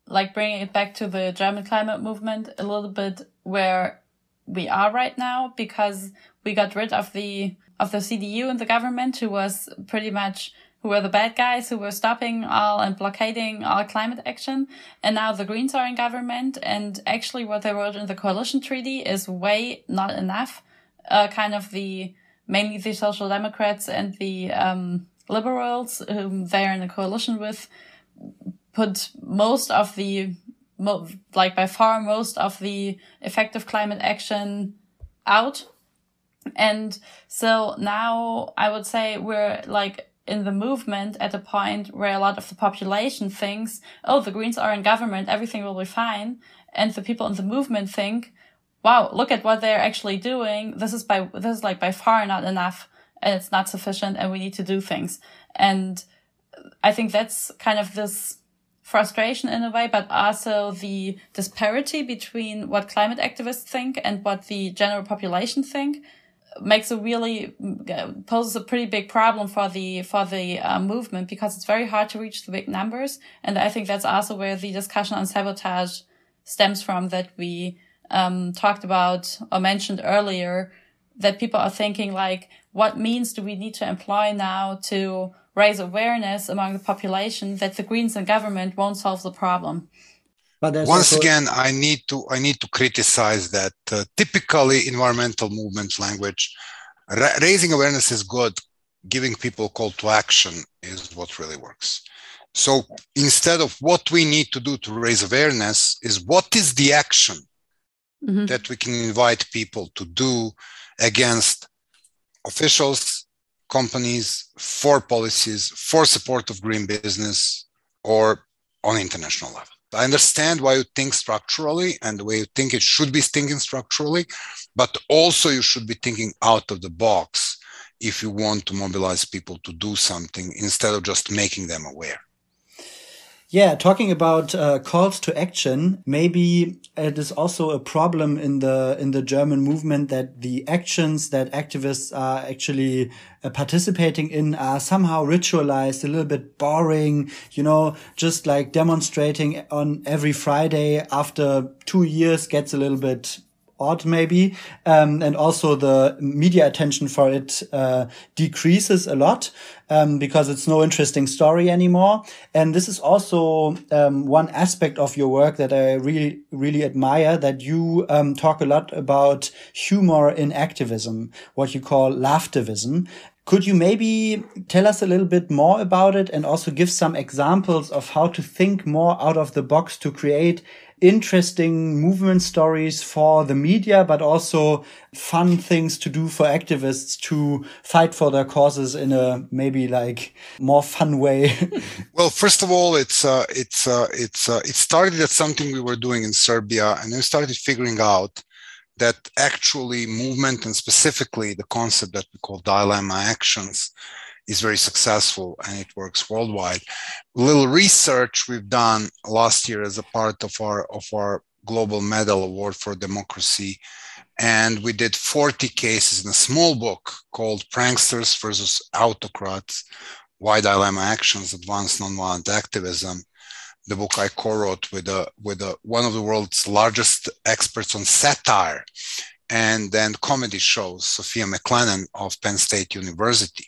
like bringing it back to the German climate movement a little bit where we are right now because we got rid of the of the CDU and the government who was pretty much who were the bad guys who were stopping all and blockading all climate action. And now the Greens are in government. And actually what they wrote in the coalition treaty is way not enough. Uh, kind of the, mainly the social democrats and the, um, liberals whom they're in a coalition with put most of the like by far most of the effective climate action out. And so now I would say we're like in the movement at a point where a lot of the population thinks, oh, the Greens are in government, everything will be fine. And the people in the movement think, wow, look at what they're actually doing. This is by, this is like by far not enough and it's not sufficient and we need to do things. And I think that's kind of this frustration in a way, but also the disparity between what climate activists think and what the general population think makes a really poses a pretty big problem for the for the uh, movement because it's very hard to reach the big numbers. And i think that's also where the discussion on sabotage stems from that we um, talked about or mentioned earlier that people are thinking like what means do we need to employ now to raise awareness among the population that the Greens and government won't solve the problem. Once also... again, I need to I need to criticize that. Uh, typically, environmental movement language, ra- raising awareness is good. Giving people call to action is what really works. So instead of what we need to do to raise awareness, is what is the action mm-hmm. that we can invite people to do against officials, companies, for policies, for support of green business, or on international level. I understand why you think structurally and the way you think it should be thinking structurally, but also you should be thinking out of the box if you want to mobilize people to do something instead of just making them aware. Yeah, talking about uh, calls to action, maybe it is also a problem in the in the German movement that the actions that activists are actually uh, participating in are somehow ritualized, a little bit boring, you know, just like demonstrating on every Friday after two years gets a little bit odd maybe um, and also the media attention for it uh, decreases a lot um, because it's no interesting story anymore. And this is also um, one aspect of your work that i really really admire that you um, talk a lot about humor in activism what you call laughtivism. Could you maybe tell us a little bit more about it and also give some examples of how to think more out of the box to create interesting movement stories for the media, but also fun things to do for activists to fight for their causes in a maybe like more fun way? well, first of all, it's uh, it's uh, it's uh, it started as something we were doing in Serbia, and then started figuring out that actually movement and specifically the concept that we call dilemma actions is very successful and it works worldwide. A little research we've done last year as a part of our of our global medal award for democracy and we did 40 cases in a small book called pranksters versus autocrats why dilemma actions advance nonviolent activism the book i co-wrote with a with a, one of the world's largest experts on satire and then comedy shows, Sophia McClennen of Penn State University.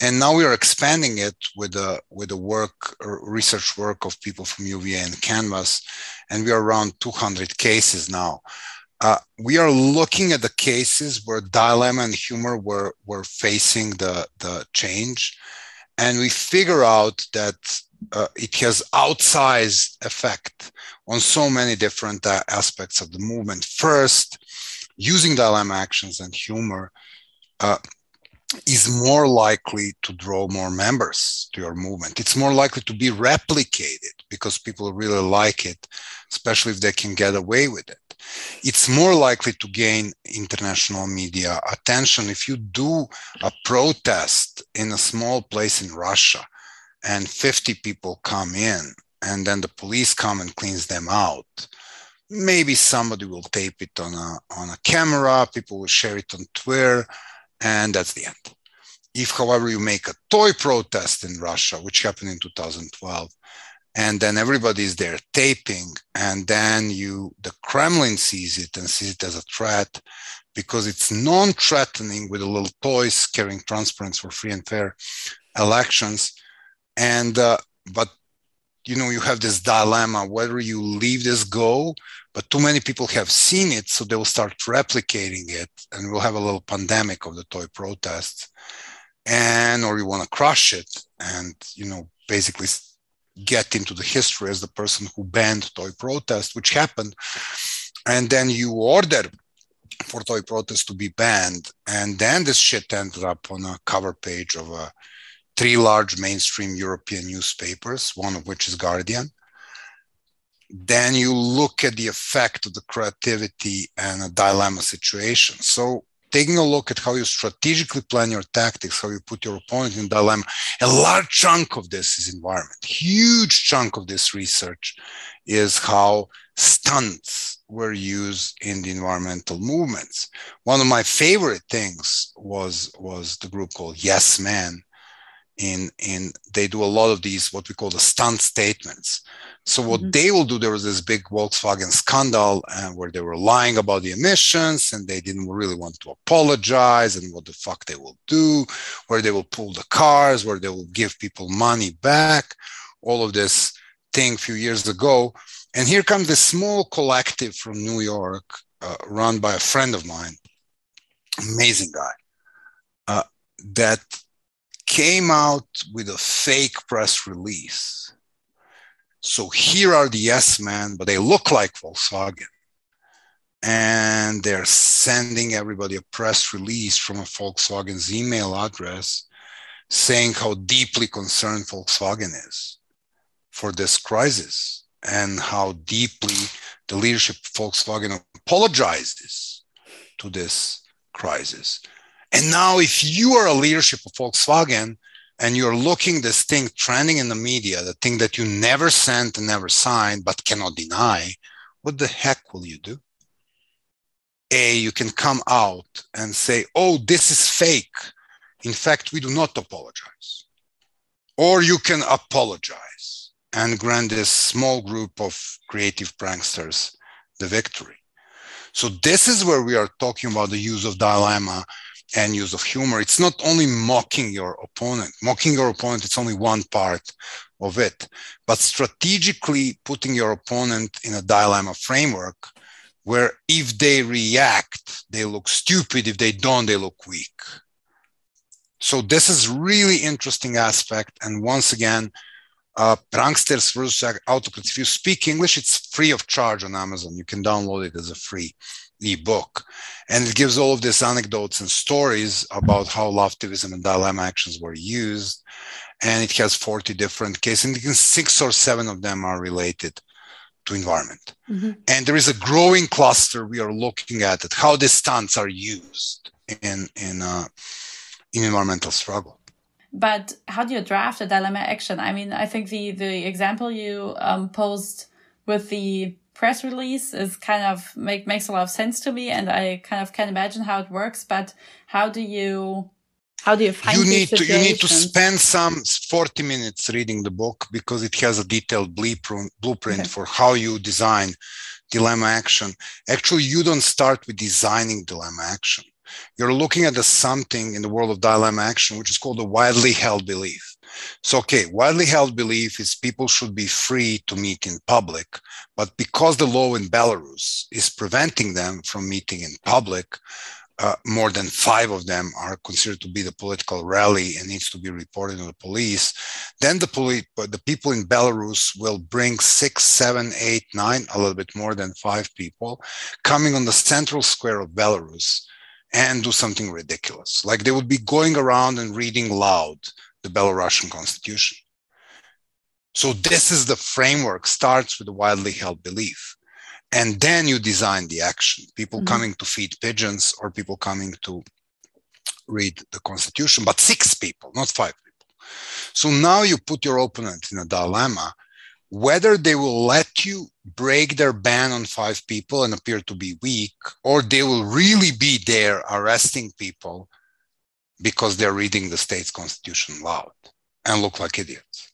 And now we are expanding it with the with the work research work of people from UVA and Canvas, and we are around 200 cases now. Uh, we are looking at the cases where dilemma and humor were were facing the the change, and we figure out that uh, it has outsized effect on so many different uh, aspects of the movement. First, using dilemma actions and humor uh, is more likely to draw more members to your movement. It's more likely to be replicated because people really like it, especially if they can get away with it. It's more likely to gain international media attention if you do a protest in a small place in Russia and 50 people come in and then the police come and cleans them out maybe somebody will tape it on a on a camera people will share it on twitter and that's the end. If however you make a toy protest in russia which happened in 2012 and then everybody is there taping and then you the kremlin sees it and sees it as a threat because it's non-threatening with a little toys carrying transparency for free and fair elections. And uh, but you know you have this dilemma whether you leave this go but too many people have seen it so they will start replicating it and we'll have a little pandemic of the toy protests and or you want to crush it and you know basically get into the history as the person who banned toy protest which happened and then you order for toy protest to be banned and then this shit ended up on a cover page of a three large mainstream European newspapers, one of which is Guardian. Then you look at the effect of the creativity and a dilemma situation. So, taking a look at how you strategically plan your tactics, how you put your opponent in dilemma, a large chunk of this is environment. Huge chunk of this research is how stunts were used in the environmental movements. One of my favorite things was was the group called Yes Men, in in they do a lot of these what we call the stunt statements so what mm-hmm. they will do there was this big volkswagen scandal uh, where they were lying about the emissions and they didn't really want to apologize and what the fuck they will do where they will pull the cars where they will give people money back all of this thing a few years ago and here comes this small collective from new york uh, run by a friend of mine amazing guy uh, that came out with a fake press release. So here are the yes men, but they look like Volkswagen. and they're sending everybody a press release from a Volkswagen's email address saying how deeply concerned Volkswagen is for this crisis and how deeply the leadership of Volkswagen apologizes to this crisis. And now, if you are a leadership of Volkswagen and you're looking this thing trending in the media, the thing that you never sent and never signed but cannot deny, what the heck will you do? A, you can come out and say, oh, this is fake. In fact, we do not apologize. Or you can apologize and grant this small group of creative pranksters the victory. So, this is where we are talking about the use of dilemma and use of humor. It's not only mocking your opponent, mocking your opponent, it's only one part of it, but strategically putting your opponent in a dilemma framework where if they react, they look stupid. If they don't, they look weak. So this is really interesting aspect. And once again, uh, Pranksters versus Autocrats. If you speak English, it's free of charge on Amazon. You can download it as a free ebook. And it gives all of these anecdotes and stories about how laughtivism and dilemma actions were used. And it has 40 different cases, and six or seven of them are related to environment. Mm-hmm. And there is a growing cluster we are looking at, at how these stunts are used in, in, uh, in environmental struggle. But how do you draft a dilemma action? I mean, I think the, the example you um, posed with the press release is kind of make makes a lot of sense to me and I kind of can imagine how it works, but how do you how do you find you need to you need to spend some 40 minutes reading the book because it has a detailed blueprint blueprint okay. for how you design dilemma action. Actually you don't start with designing dilemma action. You're looking at the something in the world of dilemma action which is called a widely held belief so okay widely held belief is people should be free to meet in public but because the law in belarus is preventing them from meeting in public uh, more than five of them are considered to be the political rally and needs to be reported to the police, then the police, the people in Belarus will bring six, seven, eight, nine, a little bit more than five people coming on the central square of Belarus and do something ridiculous. Like they would be going around and reading loud the Belarusian constitution. So this is the framework, starts with a widely held belief and then you design the action people mm-hmm. coming to feed pigeons or people coming to read the constitution but six people not five people so now you put your opponent in a dilemma whether they will let you break their ban on five people and appear to be weak or they will really be there arresting people because they're reading the state's constitution loud and look like idiots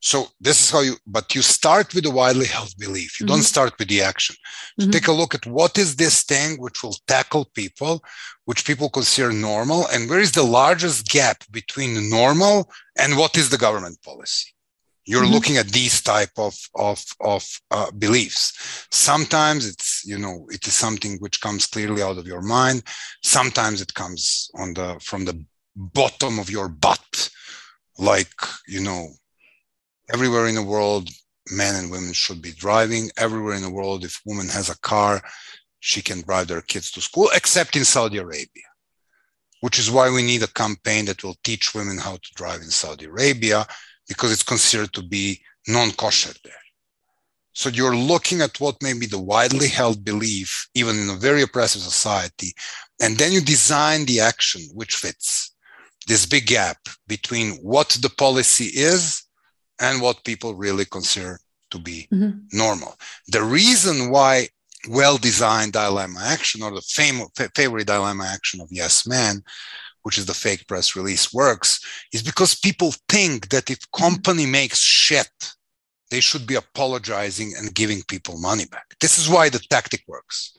so this is how you but you start with a widely held belief you mm-hmm. don't start with the action so mm-hmm. take a look at what is this thing which will tackle people which people consider normal and where is the largest gap between normal and what is the government policy you're mm-hmm. looking at these type of of of uh, beliefs. Sometimes it's you know it is something which comes clearly out of your mind. Sometimes it comes on the from the bottom of your butt. Like you know everywhere in the world men and women should be driving. Everywhere in the world if woman has a car she can drive their kids to school except in saudi arabia which is why we need a campaign that will teach women how to drive in saudi arabia because it's considered to be non-kosher there so you're looking at what may be the widely held belief even in a very oppressive society and then you design the action which fits this big gap between what the policy is and what people really consider to be mm-hmm. normal. The reason why well-designed dilemma action or the fam- favorite dilemma action of Yes Men, which is the fake press release, works is because people think that if mm-hmm. company mm-hmm. makes shit, they should be apologizing and giving people money back. This is why the tactic works.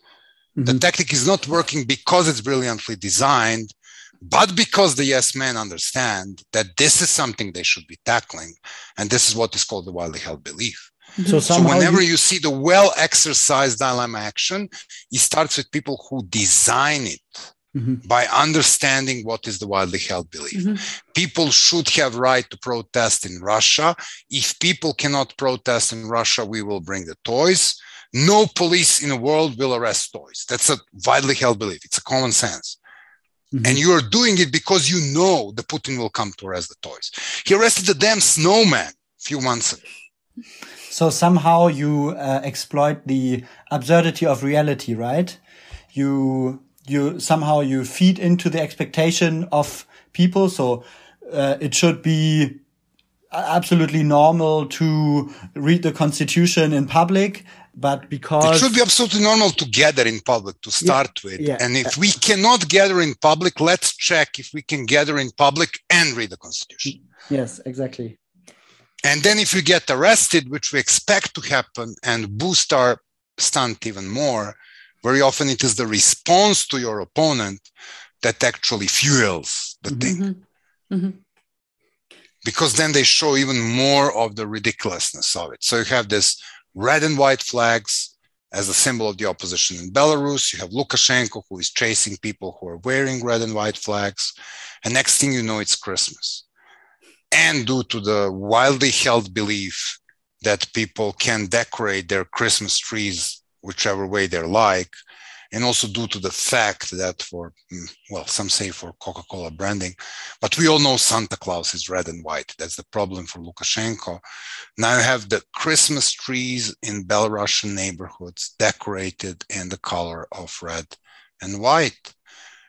Mm-hmm. The tactic is not working because it's brilliantly designed but because the yes men understand that this is something they should be tackling, and this is what is called the widely held belief. So, so whenever you, you see the well exercised dilemma action, it starts with people who design it. Mm-hmm. by understanding what is the widely held belief. Mm-hmm. People should have right to protest in Russia. If people cannot protest in Russia, we will bring the toys. no police in the world will arrest toys. That's a widely held belief. It's a common sense. Mm-hmm. And you are doing it because you know the Putin will come to arrest the toys. He arrested the damn snowman a few months ago. So somehow you uh, exploit the absurdity of reality, right? You you somehow you feed into the expectation of people. So uh, it should be absolutely normal to read the constitution in public but because it should be absolutely normal to gather in public to start yeah, with yeah. and if we cannot gather in public let's check if we can gather in public and read the constitution yes exactly and then if we get arrested which we expect to happen and boost our stunt even more very often it is the response to your opponent that actually fuels the mm-hmm. thing mm-hmm. mm-hmm because then they show even more of the ridiculousness of it. So you have this red and white flags as a symbol of the opposition in Belarus. You have Lukashenko who is chasing people who are wearing red and white flags. And next thing you know, it's Christmas. And due to the wildly held belief that people can decorate their Christmas trees whichever way they like, and also due to the fact that for mm, well some say for coca-cola branding but we all know santa claus is red and white. That's the problem for lukashenko. Now you have the christmas trees in belarusian neighborhoods decorated in the color of red and white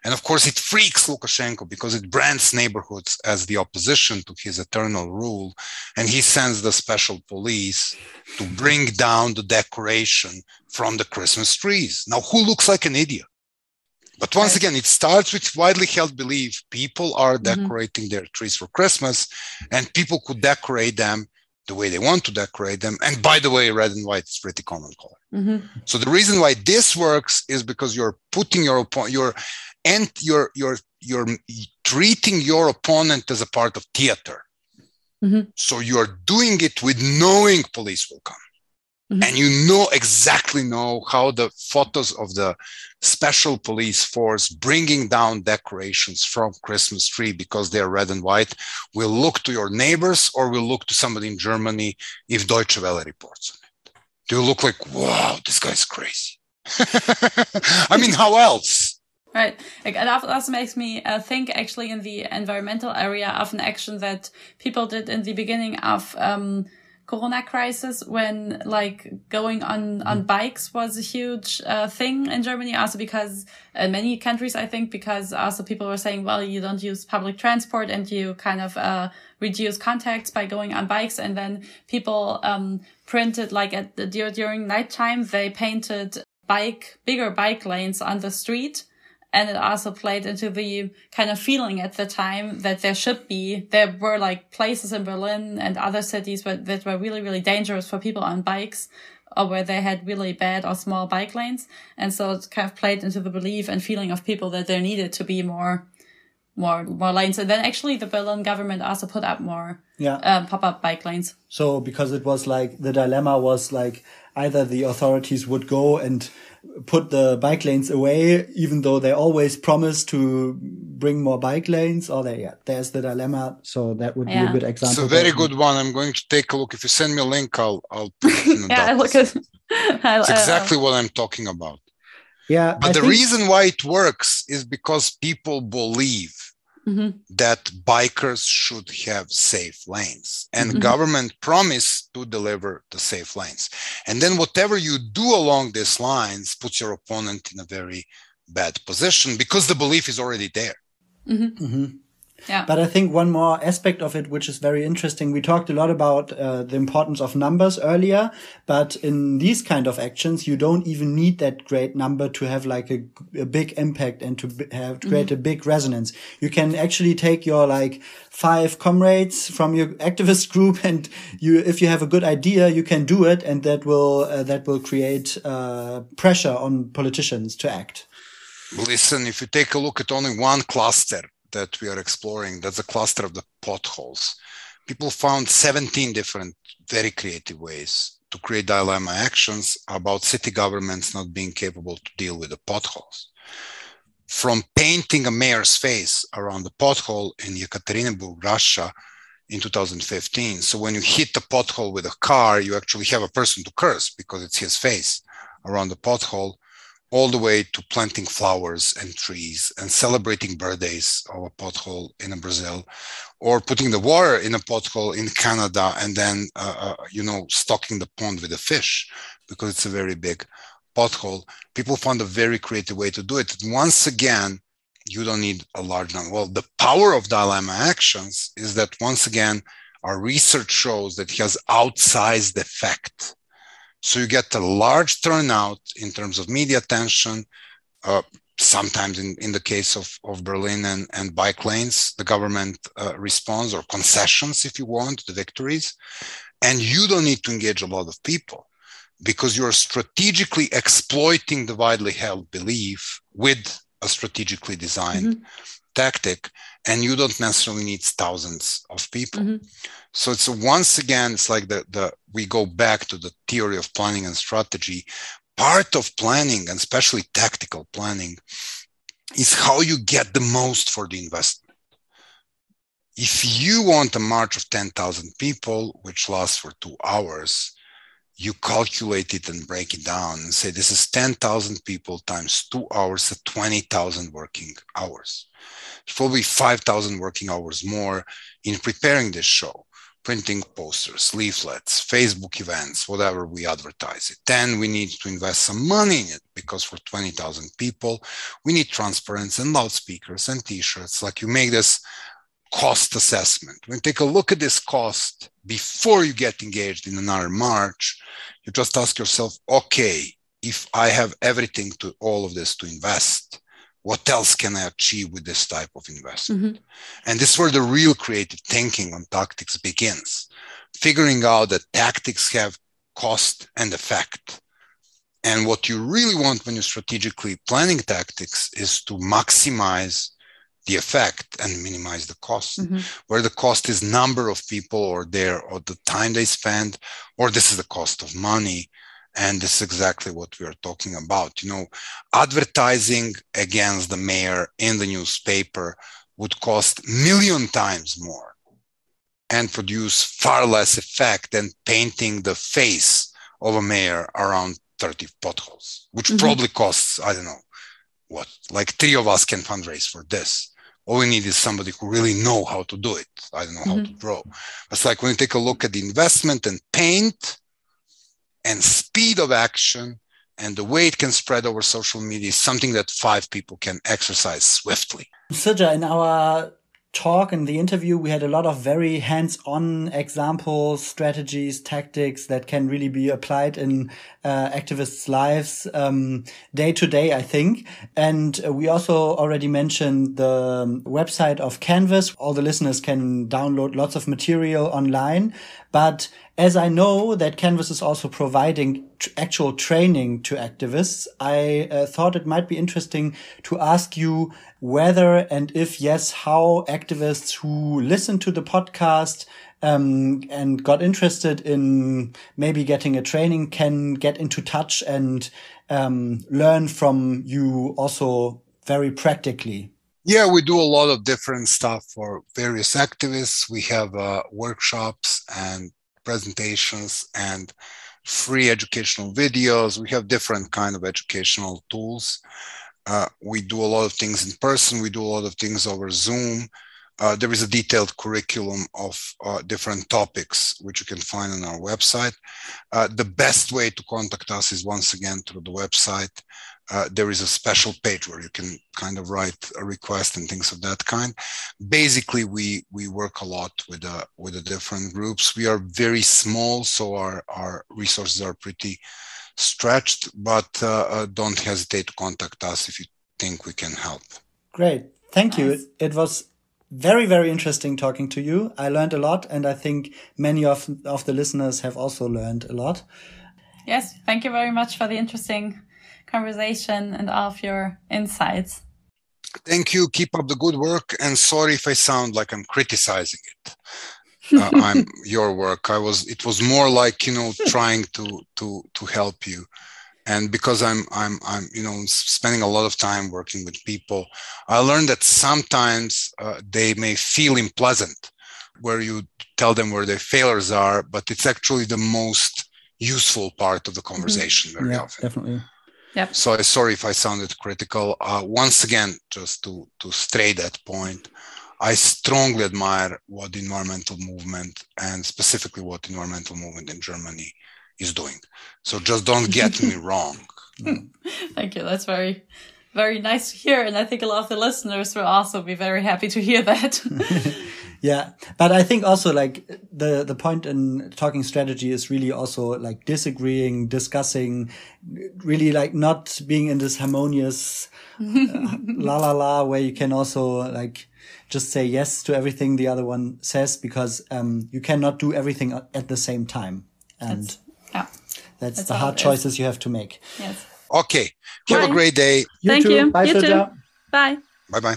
and of course, it freaks Lukashenko because it brands neighborhoods as the opposition to his eternal rule. And he sends the special police to bring down the decoration from the Christmas trees. Now, who looks like an idiot? But once again, it starts with widely held belief people are mm-hmm. decorating mm-hmm. their trees for Christmas, and people could decorate them the way they want to decorate them. And by the way, red and white is pretty common color. Mm-hmm. So the reason why this works is because you're putting your opponent, you're and you're you're you're treating your opponent as a part of theater. Mm-hmm. So you're doing it with knowing police will come. Mm-hmm. And you know exactly know how the photos of the special police force bringing down decorations from Christmas tree because they're red and white will look to your neighbors or will look to somebody in Germany if Deutsche Welle reports on it. They will look like, wow, this guy's crazy. I mean, how else? Right. Like, it also makes me uh, think actually in the environmental area of an action that people did in the beginning of um, corona crisis when like going on on mm. bikes was a huge uh, thing in germany also because in many countries i think because also people were saying well you don't use public transport and you kind of uh, reduce contacts by going on bikes and then people um, printed like at the during nighttime they painted bike bigger bike lanes on the street and it also played into the kind of feeling at the time that there should be. There were like places in berlin and other cities where, that were really really dangerous for people on bikes or where they had really bad or small bike lanes. And so it kind of played into the belief and feeling of people that there needed to be more more more lanes. And then actually the berlin government also put up more yeah. um, pop-up bike lanes. So because it was like the dilemma was like either the authorities would go and put the bike lanes away, even though they always promise to bring more bike lanes. Or they, yeah, there's the dilemma. So that would yeah. be a good example. It's a very good one. I'm going to take a look. If you send me a link, I'll, I'll put it in the yeah, I look at. It's uh, exactly what I'm talking about. Yeah. But I the think... reason why it works is because people believe mm-hmm. that bikers should have safe lanes and mm-hmm. government promise to deliver the safe lanes and then whatever you do along these lines puts your opponent in a very bad position because the belief is already there mm-hmm. Yeah. But I think one more aspect of it, which is very interesting, we talked a lot about uh, the importance of numbers earlier, but in these kind of actions, you don't even need that great number to have like a, a big impact and to have to create mm -hmm. a big resonance. You can actually take your like five comrades from your activist group and you, if you have a good idea, you can do it and that will, uh, that will create uh, pressure on politicians to act. Listen, if you take a look at only one cluster, that we are exploring, that's a cluster of the potholes. People found 17 different, very creative ways to create dilemma actions about city governments not being capable to deal with the potholes. From painting a mayor's face around the pothole in Yekaterinburg, Russia, in 2015. So when you hit the pothole with a car, you actually have a person to curse because it's his face. around the pothole all the way to planting flowers and trees and celebrating birthdays of a pothole in Brazil, or putting the water in a pothole in Canada and then, uh, uh, you know, stocking the pond with a fish because it's a very big pothole. People found a very creative way to do it. Once again, you don't need a large number. Well, the power of dilemma actions is that once again, our research shows that it has outsized effect so you get a large turnout in terms of media attention. Uh, sometimes in, in the case of, of Berlin and, and bike lanes, the government uh, responds or concessions, if you want, the victories. And you don't need to engage a lot of people because you're strategically exploiting the widely held belief with a strategically designed mm-hmm. Tactic and you don't necessarily need thousands of people. Mm-hmm. so it's once again it's like the, the we go back to the theory of planning and strategy. Part of planning and especially tactical planning is how you get the most for the investment. If you want a march of 10,000 people which lasts for 2 hours you calculate it and break it down and say this is 10,000 people times 2 hours at 20,000 working hours probably 5,000 working hours more in preparing this show, printing posters, leaflets, Facebook events, whatever we advertise it. Then we need to invest some money in it because for 20,000 people, we need transparency and loudspeakers and t-shirts. Like you make this cost assessment. When you take a look at this cost before you get engaged in another march, you just ask yourself, okay, if I have everything to all of this to invest, what else can I achieve with this type of investment? Mm-hmm. And this is where the real creative thinking on tactics begins. Figuring out that tactics have cost and effect. And what you really want when you're strategically planning tactics is to maximize the effect and minimize the cost mm-hmm. where the cost is number of people or their or the time they spend or this is the cost of money and this is exactly what we are talking about. You know, advertising against the mayor in the newspaper would cost million times more and produce far less effect than painting the face of a mayor around 30 potholes, which mm-hmm. probably costs, I don't know, what, like three of us can fundraise for this. All we need is somebody who really know how to do it. I don't know mm-hmm. how to draw. It's like when you take a look at the investment and paint, and speed of action and the way it can spread over social media is something that five people can exercise swiftly. Srdja, in our talk in the interview, we had a lot of very hands-on examples, strategies, tactics that can really be applied in uh, activists' lives um, day to day, I think. And we also already mentioned the website of Canvas. All the listeners can download lots of material online, but as I know that Canvas is also providing actual training to activists, I uh, thought it might be interesting to ask you whether and if yes, how activists who listen to the podcast um, and got interested in maybe getting a training can get into touch and um, learn from you also very practically. Yeah, we do a lot of different stuff for various activists. We have uh, workshops and presentations and free educational videos. We have different kind of educational tools. Uh, we do a lot of things in person. We do a lot of things over Zoom. Uh, there is a detailed curriculum of uh, different topics which you can find on our website. Uh, the best way to contact us is once again through the website uh, there is a special page where you can kind of write a request and things of that kind. Basically, we we work a lot with uh, with the different groups. We are very small, so our our resources are pretty stretched. But uh, uh don't hesitate to contact us if you think we can help. Great, thank you. It, it was very very interesting talking to you. I learned a lot, and I think many of of the listeners have also learned a lot. Yes, thank you very much for the interesting conversation and all of your insights. Thank you. Keep up the good work. And sorry if I sound like I'm criticizing it. Uh, I'm your work. I was. It was more like you know trying to to to help you, and because I'm I'm I'm you know spending a lot of time working with people, I learned that sometimes uh, they may feel unpleasant, where you tell them where their failures are, but it's actually the most useful part of the conversation mm-hmm. very yeah, often. Definitely. Yep. So sorry if I sounded critical. Uh, once again, just to to stray that point, I strongly admire what the environmental movement and specifically what the environmental movement in Germany is doing. So just don't get me wrong. Thank you. That's very, very nice to hear. And I think a lot of the listeners will also be very happy to hear that. yeah. But I think also like the, the point in talking strategy is really also like disagreeing, discussing, really like not being in this harmonious uh, la la la where you can also like just say yes to everything the other one says because um, you cannot do everything at the same time. And That's, yeah. That's, That's the hard choices you have to make. Yes. Okay. Have Bye. a great day. You Thank too. you. Bye, you too. Bye. Bye bye.